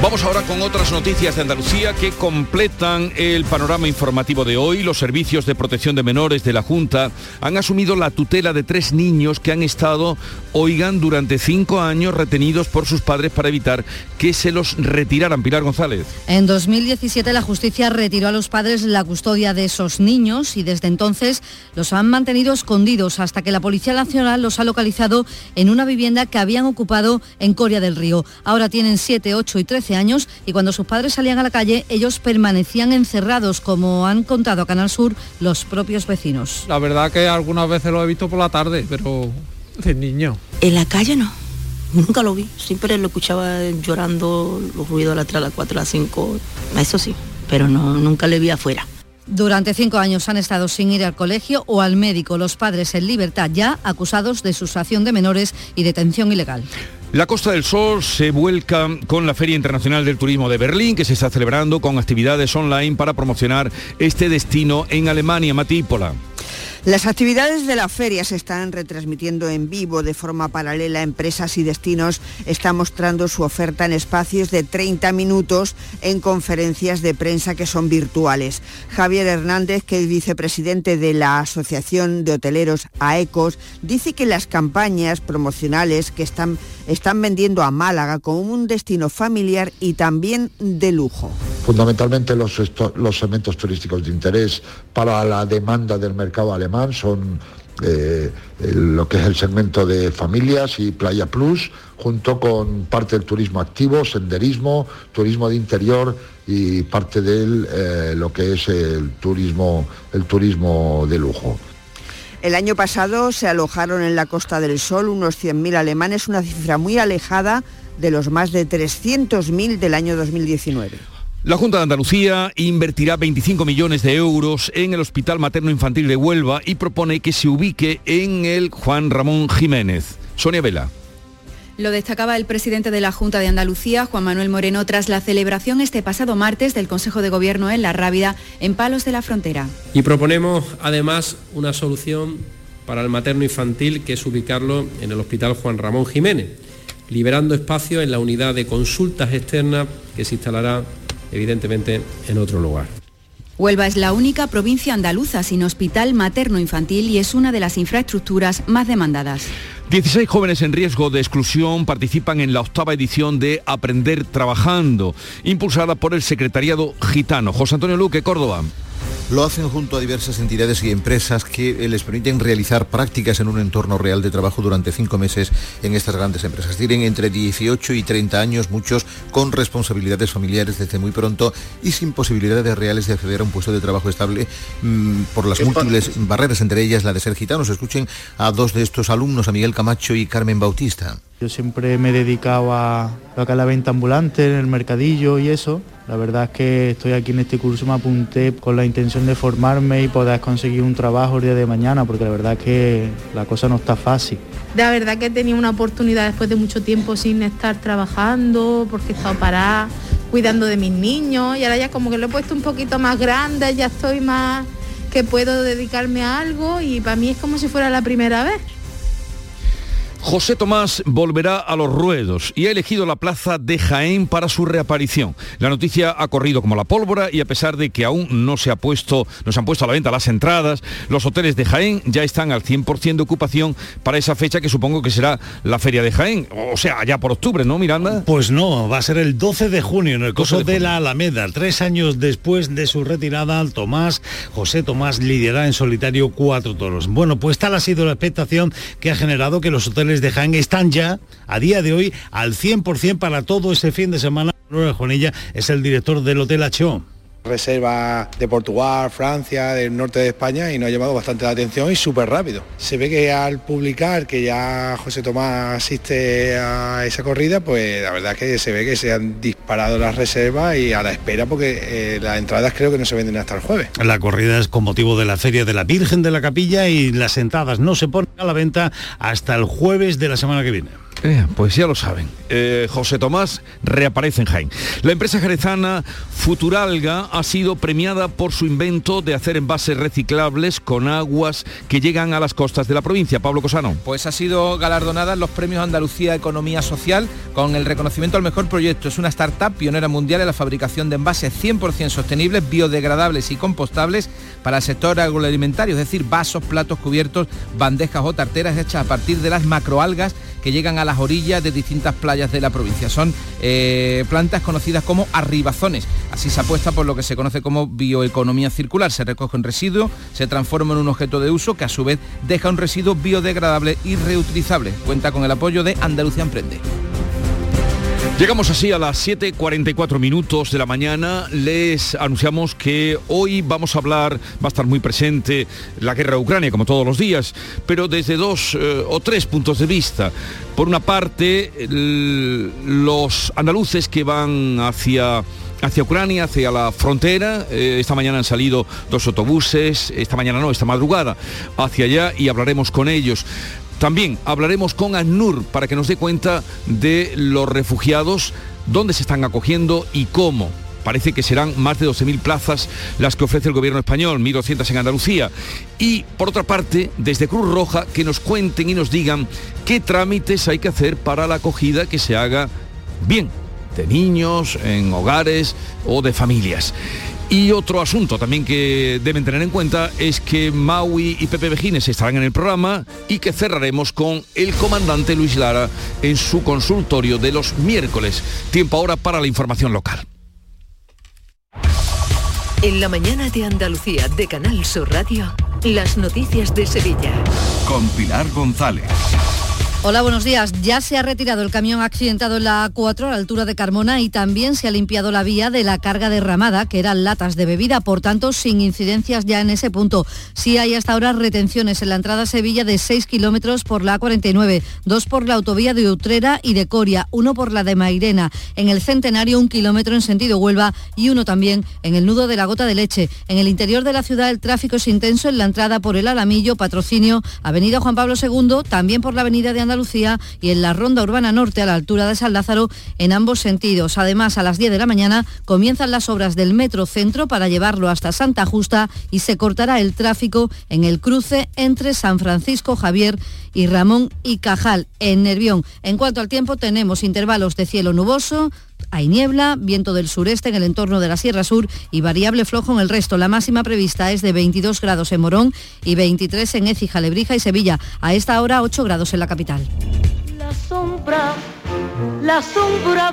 Vamos ahora con otras noticias de Andalucía que completan el panorama informativo de hoy. Los servicios de protección de menores de la Junta han asumido la tutela de tres niños que han estado, oigan, durante cinco años retenidos por sus padres para evitar que se los retiraran. Pilar González. En 2017 la justicia retiró a los padres la custodia de esos niños y desde entonces los han mantenido escondidos hasta que la Policía Nacional los ha localizado en una vivienda que habían ocupado en Coria del Río. Ahora tienen 7, 8 y 13 13 años y cuando sus padres salían a la calle, ellos permanecían encerrados, como han contado a Canal Sur los propios vecinos. La verdad que algunas veces lo he visto por la tarde, pero de niño. En la calle no. Nunca lo vi, siempre lo escuchaba llorando, los ruidos a las 3, a las 4, a las 5, eso sí, pero no, nunca le vi afuera. Durante cinco años han estado sin ir al colegio o al médico, los padres en libertad ya acusados de sustracción de menores y detención ilegal. La Costa del Sol se vuelca con la Feria Internacional del Turismo de Berlín, que se está celebrando con actividades online para promocionar este destino en Alemania. Matípola. Las actividades de la feria se están retransmitiendo en vivo de forma paralela. Empresas y destinos están mostrando su oferta en espacios de 30 minutos en conferencias de prensa que son virtuales. Javier Hernández, que es vicepresidente de la Asociación de Hoteleros AECOS, dice que las campañas promocionales que están, están vendiendo a Málaga como un destino familiar y también de lujo. Fundamentalmente los, segmentos turísticos de interés para la demanda del mercado alemán son eh, lo que es el segmento de familias y Playa Plus, junto con parte del turismo activo, senderismo, turismo de interior y parte de eh, lo que es el turismo, el turismo de lujo. El año pasado se alojaron en la Costa del Sol unos 100.000 alemanes, una cifra muy alejada de los más de 300.000 del año 2019. La Junta de Andalucía invertirá 25 millones de euros en el Hospital Materno Infantil de Huelva y propone que se ubique en el Juan Ramón Jiménez. Sonia Vela. Lo destacaba el presidente de la Junta de Andalucía, Juan Manuel Moreno, tras la celebración este pasado martes del Consejo de Gobierno en La Rábida, en Palos de la Frontera. Y proponemos además una solución para el materno infantil, que es ubicarlo en el Hospital Juan Ramón Jiménez, liberando espacio en la unidad de consultas externas que se instalará evidentemente en otro lugar. Huelva es la única provincia andaluza sin hospital materno-infantil y es una de las infraestructuras más demandadas. 16 jóvenes en riesgo de exclusión participan en la octava edición de Aprender Trabajando, impulsada por el Secretariado Gitano. José Antonio Luque, Córdoba. Lo hacen junto a diversas entidades y empresas que les permiten realizar prácticas en un entorno real de trabajo durante cinco meses en estas grandes empresas. Tienen entre 18 y 30 años, muchos con responsabilidades familiares desde muy pronto y sin posibilidades reales de acceder a un puesto de trabajo estable mm, por las múltiples barreras, entre ellas la de ser gitanos. Escuchen a dos de estos alumnos, a Miguel Camacho y Carmen Bautista. Yo siempre me he dedicado a lo la venta ambulante, en el mercadillo y eso. La verdad es que estoy aquí en este curso, me apunté con la intención de formarme y poder conseguir un trabajo el día de mañana, porque la verdad es que la cosa no está fácil. La verdad que he tenido una oportunidad después de mucho tiempo sin estar trabajando, porque he estado parada cuidando de mis niños y ahora ya como que lo he puesto un poquito más grande, ya estoy más que puedo dedicarme a algo y para mí es como si fuera la primera vez. José Tomás volverá a los ruedos y ha elegido la plaza de Jaén para su reaparición. La noticia ha corrido como la pólvora y a pesar de que aún no se, ha puesto, no se han puesto a la venta las entradas, los hoteles de Jaén ya están al 100% de ocupación para esa fecha que supongo que será la feria de Jaén. O sea, ya por octubre, ¿no, Miranda? Pues no, va a ser el 12 de junio en el coso de, de, la Alameda. Tres años después de su retirada, Tomás, José Tomás lidiará en solitario cuatro toros. Bueno, pues tal ha sido la expectación que ha generado que los hoteles de Jaén están ya a día de hoy al 100% para todo ese fin de semana. Manuel Juanilla es el director del Hotel H.O reserva de Portugal, Francia, del norte de España y nos ha llamado bastante la atención y súper rápido. Se ve que al publicar que ya José Tomás asiste a esa corrida, pues la verdad es que se ve que se han disparado las reservas y a la espera porque eh, las entradas creo que no se venden hasta el jueves. La corrida es con motivo de la Feria de la Virgen de la Capilla y las entradas no se ponen a la venta hasta el jueves de la semana que viene. Eh, pues ya lo saben. Eh, José Tomás reaparece en Jaén. La empresa jerezana Futuralga ha sido premiada por su invento de hacer envases reciclables con aguas que llegan a las costas de la provincia. Pablo Cosano. Pues ha sido galardonada en los premios Andalucía Economía Social con el reconocimiento al mejor proyecto. Es una startup pionera mundial en la fabricación de envases 100% sostenibles, biodegradables y compostables para el sector agroalimentario, es decir, vasos, platos cubiertos, bandejas o tarteras hechas a partir de las macroalgas que llegan a las orillas de distintas playas de la provincia. Son eh, plantas conocidas como arribazones. Así se apuesta por lo que se conoce como bioeconomía circular. Se recoge un residuo, se transforma en un objeto de uso que a su vez deja un residuo biodegradable y reutilizable. Cuenta con el apoyo de Andalucía Emprende. Llegamos así a las 7.44 minutos de la mañana. Les anunciamos que hoy vamos a hablar, va a estar muy presente la guerra de Ucrania, como todos los días, pero desde dos eh, o tres puntos de vista. Por una parte, los andaluces que van hacia hacia Ucrania, hacia la frontera. Eh, esta mañana han salido dos autobuses, esta mañana no, esta madrugada, hacia allá y hablaremos con ellos. También hablaremos con ANUR para que nos dé cuenta de los refugiados, dónde se están acogiendo y cómo. Parece que serán más de 12.000 plazas las que ofrece el gobierno español, 1.200 en Andalucía. Y por otra parte, desde Cruz Roja, que nos cuenten y nos digan qué trámites hay que hacer para la acogida que se haga bien, de niños, en hogares o de familias. Y otro asunto también que deben tener en cuenta es que Maui y Pepe Vejines estarán en el programa y que cerraremos con el comandante Luis Lara en su consultorio de los miércoles. Tiempo ahora para la información local. En la mañana de Andalucía de Canal Sur Radio, las noticias de Sevilla. Con Pilar González. Hola, buenos días. Ya se ha retirado el camión accidentado en la A4 a la altura de Carmona y también se ha limpiado la vía de la carga derramada, que eran latas de bebida, por tanto, sin incidencias ya en ese punto. Sí hay hasta ahora retenciones en la entrada a Sevilla de 6 kilómetros por la A49, dos por la autovía de Utrera y de Coria, uno por la de Mairena, en el Centenario un kilómetro en sentido Huelva y uno también en el nudo de la Gota de Leche. En el interior de la ciudad el tráfico es intenso en la entrada por el Alamillo, Patrocinio, Avenida Juan Pablo II, también por la Avenida de Andalucía y en la Ronda Urbana Norte a la altura de San Lázaro en ambos sentidos. Además, a las 10 de la mañana comienzan las obras del Metro Centro para llevarlo hasta Santa Justa y se cortará el tráfico en el cruce entre San Francisco Javier y Ramón y Cajal en Nervión. En cuanto al tiempo, tenemos intervalos de cielo nuboso, hay niebla, viento del sureste en el entorno de la Sierra Sur y variable flojo en el resto. La máxima prevista es de 22 grados en Morón y 23 en Écija, Lebrija y Sevilla. A esta hora 8 grados en la capital. La sombra, la sombra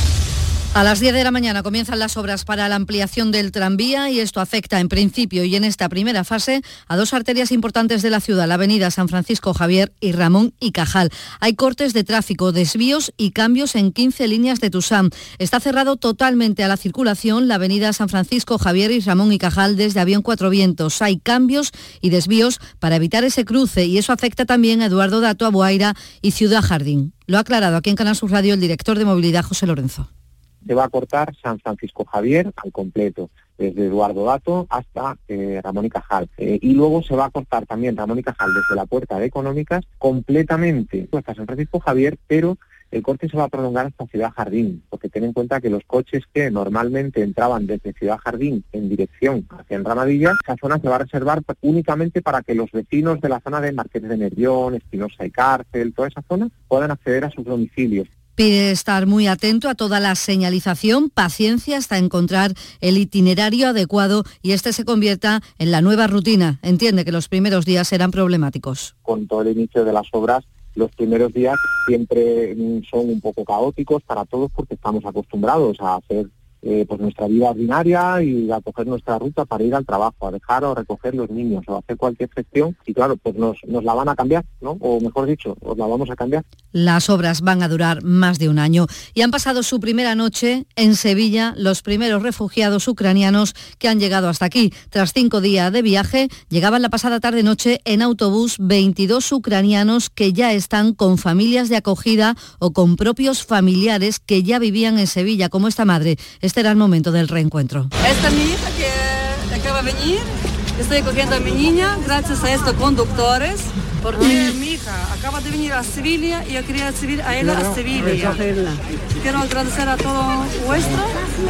A las 10 de la mañana comienzan las obras para la ampliación del tranvía y esto afecta en principio y en esta primera fase a dos arterias importantes de la ciudad, la avenida San Francisco Javier y Ramón y Cajal. Hay cortes de tráfico, desvíos y cambios en 15 líneas de Tusam. Está cerrado totalmente a la circulación la avenida San Francisco Javier y Ramón y Cajal desde Avión Cuatro Vientos. Hay cambios y desvíos para evitar ese cruce y eso afecta también a Eduardo Dato, a Boaira y Ciudad Jardín. Lo ha aclarado aquí en Canal Sur Radio el director de movilidad José Lorenzo se va a cortar San Francisco Javier al completo, desde Eduardo Dato hasta eh, Ramón y Cajal. Eh, y luego se va a cortar también Ramón y Cajal desde la puerta de Económicas completamente hasta San Francisco Javier, pero el corte se va a prolongar hasta Ciudad Jardín, porque ten en cuenta que los coches que normalmente entraban desde Ciudad Jardín en dirección hacia Enramadilla, esa zona se va a reservar únicamente para que los vecinos de la zona de Marqués de Nervión, Espinosa y Cárcel, toda esa zona, puedan acceder a sus domicilios. Pide estar muy atento a toda la señalización, paciencia hasta encontrar el itinerario adecuado y este se convierta en la nueva rutina. Entiende que los primeros días serán problemáticos. Con todo el inicio de las obras, los primeros días siempre son un poco caóticos para todos porque estamos acostumbrados a hacer eh, pues nuestra vida ordinaria y a coger nuestra ruta para ir al trabajo, a dejar o recoger los niños o hacer cualquier gestión y claro, pues nos, la van a cambiar, ¿no? O mejor dicho, os la vamos a cambiar. Las obras van a durar más de un año y han pasado su primera noche en Sevilla los primeros refugiados ucranianos que han llegado hasta aquí. Tras cinco días de viaje, llegaban la pasada tarde-noche en autobús 22 ucranianos que ya están con familias de acogida o con propios familiares que ya vivían en Sevilla, como esta madre. Este era el momento del reencuentro. Esta es mi hija que acaba de venir. Estoy cogiendo a mi niña gracias a estos conductores Porque mi hija acaba de venir a Sevilla y yo quería recibir a ella a Sevilla. Quiero agradecer a todo vuestro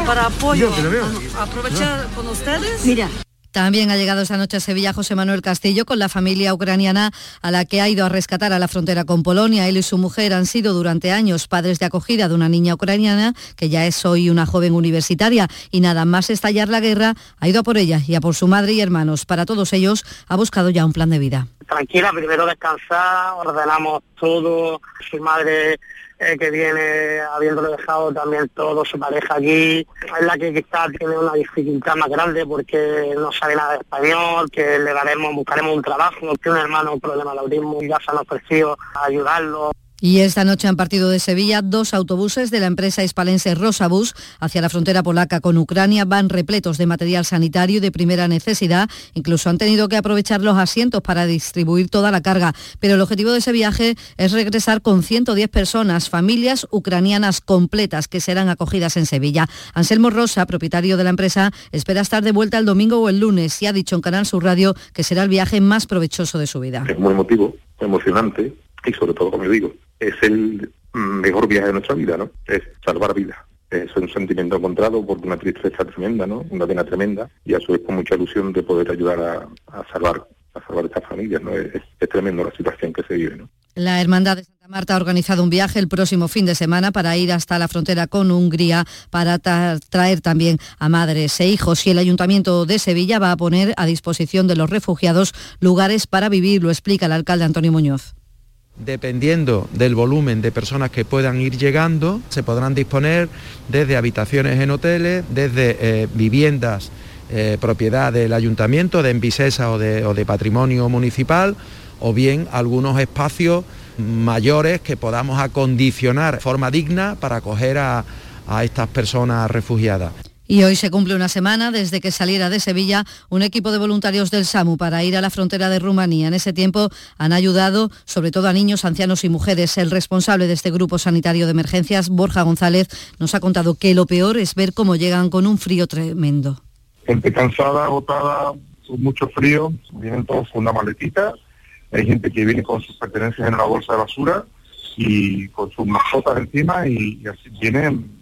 para apoyo, a- aprovechar con ustedes. Mira. También ha llegado esta noche a Sevilla José Manuel Castillo con la familia ucraniana a la que ha ido a rescatar a la frontera con Polonia. Él y su mujer han sido durante años padres de acogida de una niña ucraniana que ya es hoy una joven universitaria y nada más estallar la guerra ha ido a por ella y a por su madre y hermanos. Para todos ellos ha buscado ya un plan de vida. tranquila, primero descansar, ordenamos todo, su madre eh, que viene habiéndolo dejado también todo, su pareja aquí, es la que quizás tiene una dificultad más grande porque no sabe nada de español, que le daremos, buscaremos un trabajo, tiene un hermano con problema de autismo y ya se han ofrecido a ayudarlo. Y esta noche han partido de Sevilla dos autobuses de la empresa hispalense Rosabus hacia la frontera polaca con Ucrania. Van repletos de material sanitario de primera necesidad. Incluso han tenido que aprovechar los asientos para distribuir toda la carga. Pero el objetivo de ese viaje es regresar con 110 personas, familias ucranianas completas que serán acogidas en Sevilla. Anselmo Rosa, propietario de la empresa, espera estar de vuelta el domingo o el lunes y ha dicho en Canal Sur Radio que será el viaje más provechoso de su vida. es muy emotivo, emocionante y sobre todo, como digo, es el mejor viaje de nuestra vida, ¿no? Es salvar vidas. Es un sentimiento encontrado por una tristeza tremenda, ¿no? Una pena tremenda y a su vez con mucha ilusión de poder ayudar a, salvar a salvar estas familias, ¿no? Es, es tremendo la situación que se vive. La Hermandad de Santa Marta ha organizado un viaje el próximo fin de semana para ir hasta la frontera con Hungría para tra- traer también a madres e hijos. Y el Ayuntamiento de Sevilla va a poner a disposición de los refugiados lugares para vivir, lo explica el alcalde Antonio Muñoz. Dependiendo del volumen de personas que puedan ir llegando, se podrán disponer desde habitaciones en hoteles, desde eh, viviendas eh, propiedad del ayuntamiento, de Envisesa o de, patrimonio municipal, o bien algunos espacios mayores que podamos acondicionar de forma digna para acoger a estas personas refugiadas. Y hoy se cumple una semana desde que saliera de Sevilla un equipo de voluntarios del SAMU para ir a la frontera de Rumanía. En ese tiempo han ayudado sobre todo a niños, ancianos y mujeres. El responsable de este grupo sanitario de emergencias, Borja González, nos ha contado que lo peor es ver cómo llegan con un frío tremendo. gente cansada, agotada, con mucho frío, vienen todos con una maletita, hay gente que viene con sus pertenencias en una bolsa de basura y con sus mascotas encima y, así vienen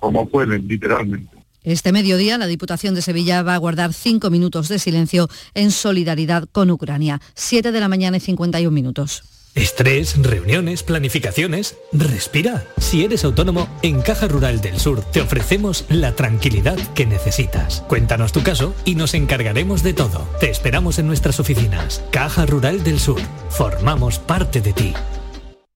como pueden, literalmente. Este mediodía la Diputación de Sevilla va a guardar cinco minutos de silencio en solidaridad con Ucrania. Siete de la mañana y 51 minutos. Estrés, reuniones, planificaciones. Respira. Si eres autónomo, en Caja Rural del Sur te ofrecemos la tranquilidad que necesitas. Cuéntanos tu caso y nos encargaremos de todo. Te esperamos en nuestras oficinas. Caja Rural del Sur. Formamos parte de ti.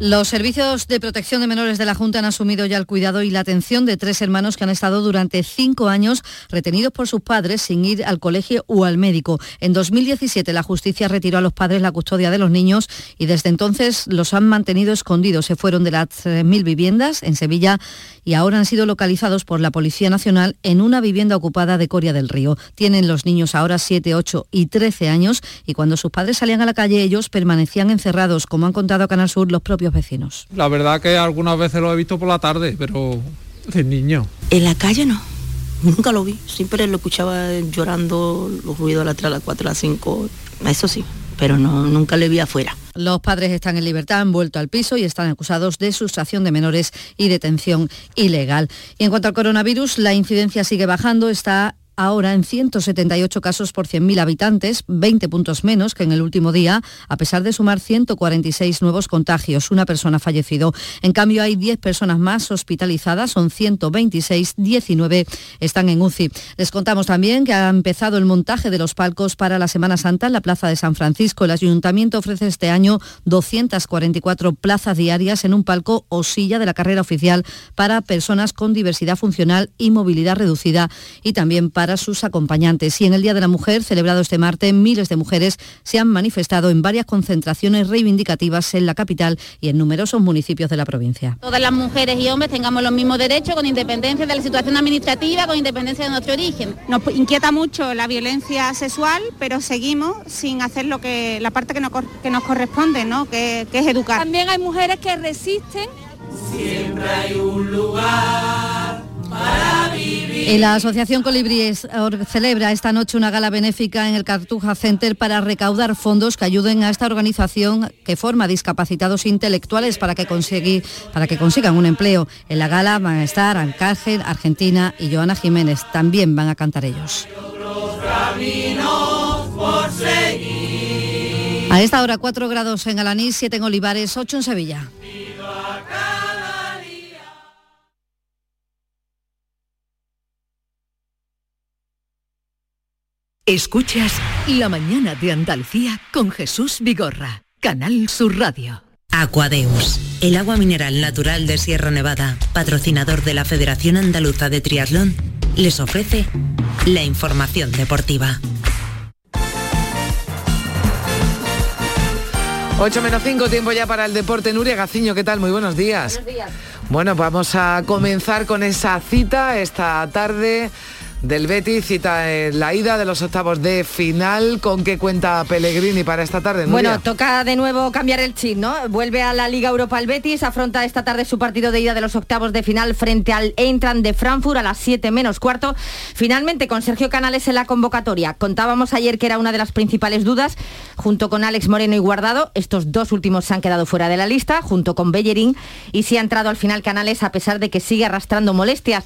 Los servicios de protección de menores de la Junta han asumido ya el cuidado y la atención de tres hermanos que han estado durante cinco años retenidos por sus padres sin ir al colegio o al médico. En 2017 la justicia retiró a los padres la custodia de los niños y desde entonces los han mantenido escondidos. Se fueron de las 3.000 viviendas en Sevilla y ahora han sido localizados por la Policía Nacional en una vivienda ocupada de Coria del Río. Tienen los niños ahora 7, 8 y 13 años y cuando sus padres salían a la calle ellos permanecían encerrados, como han contado Canal Sur los propios vecinos. La verdad que algunas veces lo he visto por la tarde, pero de niño. En la calle no. Nunca lo vi. Siempre lo escuchaba llorando, los ruidos a las 3, a las 4, a las 5. Eso sí, pero no, nunca le vi afuera. Los padres están en libertad, han vuelto al piso y están acusados de sustracción de menores y detención ilegal. Y en cuanto al coronavirus, la incidencia sigue bajando, está ahora en 178 casos por 100.000 habitantes, 20 puntos menos que en el último día, a pesar de sumar 146 nuevos contagios. Una persona fallecido. En cambio, hay 10 personas más hospitalizadas, son 126, 19 están en UCI. Les contamos también que ha empezado el montaje de los palcos para la Semana Santa en la Plaza de San Francisco. El Ayuntamiento ofrece este año 244 plazas diarias en un palco o silla de la carrera oficial para personas con diversidad funcional y movilidad reducida y también para sus acompañantes. Y en el Día de la Mujer, celebrado este martes, miles de mujeres se han manifestado en varias concentraciones reivindicativas en la capital y en numerosos municipios de la provincia. Todas las mujeres y hombres tengamos los mismos derechos con independencia de la situación administrativa, con independencia de nuestro origen. Nos inquieta mucho la violencia sexual, pero seguimos sin hacer lo que la parte que nos, que nos corresponde, ¿no? que, que es educar. También hay mujeres que resisten. Siempre hay un lugar para la Asociación Colibríes celebra esta noche una gala benéfica en el Cartuja Center para recaudar fondos que ayuden a esta organización que forma discapacitados intelectuales para que, conseguir, para que consigan un empleo. En la gala van a estar Arcángel, Argentina y Joana Jiménez. También van a cantar ellos. A esta hora 4 grados en Alanís, 7 en Olivares, 8 en Sevilla. Escuchas La mañana de Andalucía con Jesús Vigorra, Canal Sur Radio. Aquadeus, el agua mineral natural de Sierra Nevada, patrocinador de la Federación Andaluza de Triatlón, les ofrece la información deportiva. 8 menos 5, tiempo ya para el deporte. Nuria Gaciño, ¿qué tal? Muy buenos días. Buenos días. Bueno, vamos a comenzar con esa cita esta tarde del Betis, cita en la ida de los octavos de final. ¿Con qué cuenta Pellegrini para esta tarde? Bueno, toca de nuevo cambiar el chip, ¿no? Vuelve a la Liga Europa el Betis, afronta esta tarde su partido de ida de los octavos de final frente al Eintracht de Frankfurt a las 7 menos cuarto. Finalmente con Sergio Canales en la convocatoria. Contábamos ayer que era una de las principales dudas, junto con Alex Moreno y Guardado. Estos dos últimos se han quedado fuera de la lista, junto con Bellerín, y sí ha entrado al final Canales a pesar de que sigue arrastrando molestias.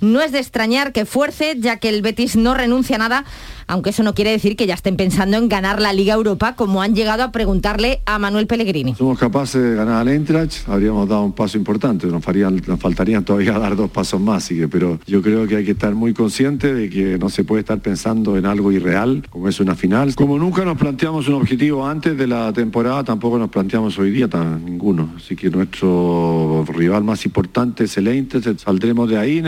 No es de extrañar que fuerce, ya que el Betis no renuncia a nada, aunque eso no quiere decir que ya estén pensando en ganar la Liga Europa, como han llegado a preguntarle a Manuel Pellegrini. Somos capaces de ganar al Eintracht, habríamos dado un paso importante, nos, faltarían todavía dar dos pasos más, pero yo creo que hay que estar muy consciente de que no se puede estar pensando en algo irreal, como es una final. Como nunca nos planteamos un objetivo antes de la temporada, tampoco nos planteamos hoy día ninguno, así que nuestro rival más importante es el Eintracht, saldremos de ahí,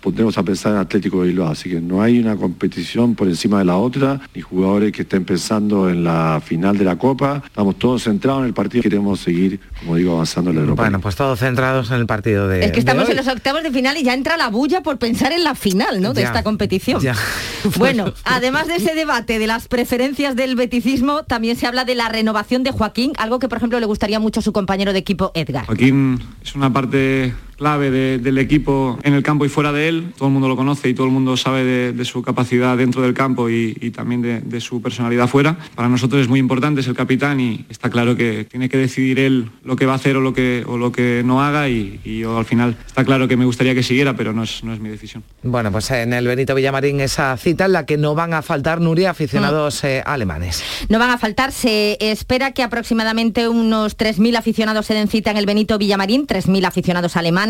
pondremos a pensar en Atlético de Bilbao, así que no hay una competición por encima de la otra, ni jugadores que estén pensando en la final de la Copa, estamos todos centrados en el partido, queremos seguir, como digo, avanzando en la Europa. Bueno, pues todos centrados en el partido de Es que estamos de en los octavos de final y ya entra la bulla por pensar en la final, ¿no? De Ya, esta competición. ya. Bueno, además de ese debate de las preferencias del beticismo, también se habla de la renovación de Joaquín, algo que por ejemplo le gustaría mucho a su compañero de equipo Edgar. Joaquín es una parte clave de- del equipo en el campo y fuera de él. Todo el mundo lo conoce y todo el mundo sabe de, de su capacidad dentro del campo y, y también de, de su personalidad fuera. Para nosotros es muy importante, es el capitán y está claro que tiene que decidir él lo que va a hacer o lo que, o lo que no haga y, y yo al final está claro que me gustaría que siguiera, pero no es, no es mi decisión. Bueno, pues en el Benito Villamarín esa cita en la que no van a faltar, Nuria, aficionados eh, alemanes. No van a faltar, se espera que aproximadamente unos 3.000 aficionados se den cita en el Benito Villamarín, 3.000 aficionados alemanes,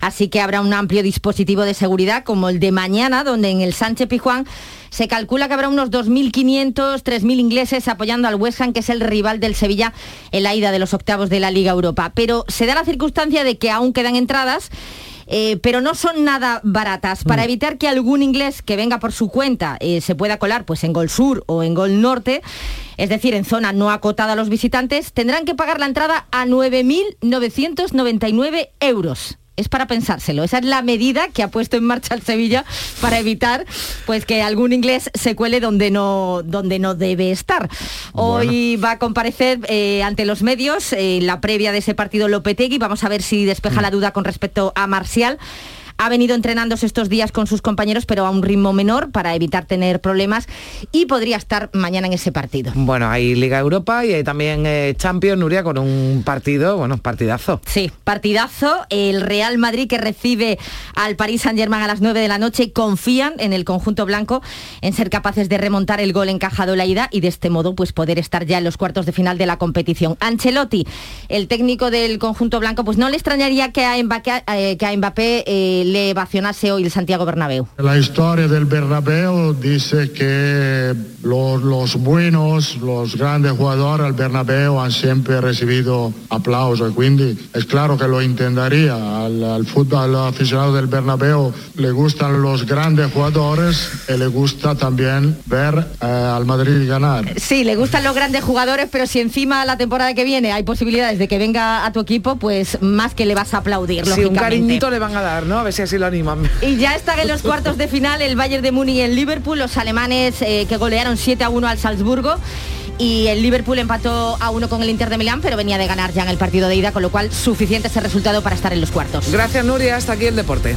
así que habrá un amplio dispositivo de seguridad como el de mañana, donde en el Sánchez Pijuán se calcula que habrá unos 2.500, 3.000 ingleses apoyando al West Ham, que es el rival del Sevilla en la ida de los octavos de la Liga Europa. Pero se da la circunstancia de que aún quedan entradas eh, pero no son nada baratas. Para evitar que algún inglés que venga por su cuenta eh, se pueda colar pues en Gol Sur o en Gol Norte, es decir, en zona no acotada a los visitantes, tendrán que pagar la entrada a 9.999 euros. Es para pensárselo. Esa es la medida que ha puesto en marcha el Sevilla para evitar pues que algún inglés se cuele donde no, donde no debe estar. Hoy va a comparecer eh, ante los medios en la previa de ese partido Lopetegui. Vamos a ver si despeja la duda con respecto a Marcial. Ha venido entrenándose estos días con sus compañeros, pero a un ritmo menor para evitar tener problemas y podría estar mañana en ese partido. Bueno, hay Liga Europa y hay también eh, Champions, Nuria, con un partido, bueno, partidazo. Sí, partidazo. El Real Madrid que recibe al Paris Saint-Germain a las 9 de la noche confían en el conjunto blanco en ser capaces de remontar el gol encajado la ida y de este modo pues poder estar ya en los cuartos de final de la competición. Ancelotti, el técnico del conjunto blanco, pues no le extrañaría que a Mbappé, eh, que a Mbappé eh, le vacionase hoy el Santiago Bernabéu. La historia del Bernabéu dice que los, los buenos, los grandes jugadores al Bernabéu han siempre recibido aplausos, quindi es claro que lo intentaría. Al, al fútbol al aficionado del Bernabéu le gustan los grandes jugadores y le gusta también ver eh, al Madrid ganar. Sí, le gustan los grandes jugadores, pero si encima la temporada que viene hay posibilidades de que venga a tu equipo, pues más que le vas a aplaudir. Sí, un cariñito le van a dar, ¿no? A ver si así lo animan. Y ya están en los cuartos de final el Bayern de Múnich y el Liverpool, los alemanes eh, que golearon 7 a 1 al Salzburgo. Y el Liverpool empató a uno con el Inter de Milán, pero venía de ganar ya en el partido de ida, con lo cual suficiente ese resultado para estar en los cuartos. Gracias, Nuria. Hasta aquí el deporte.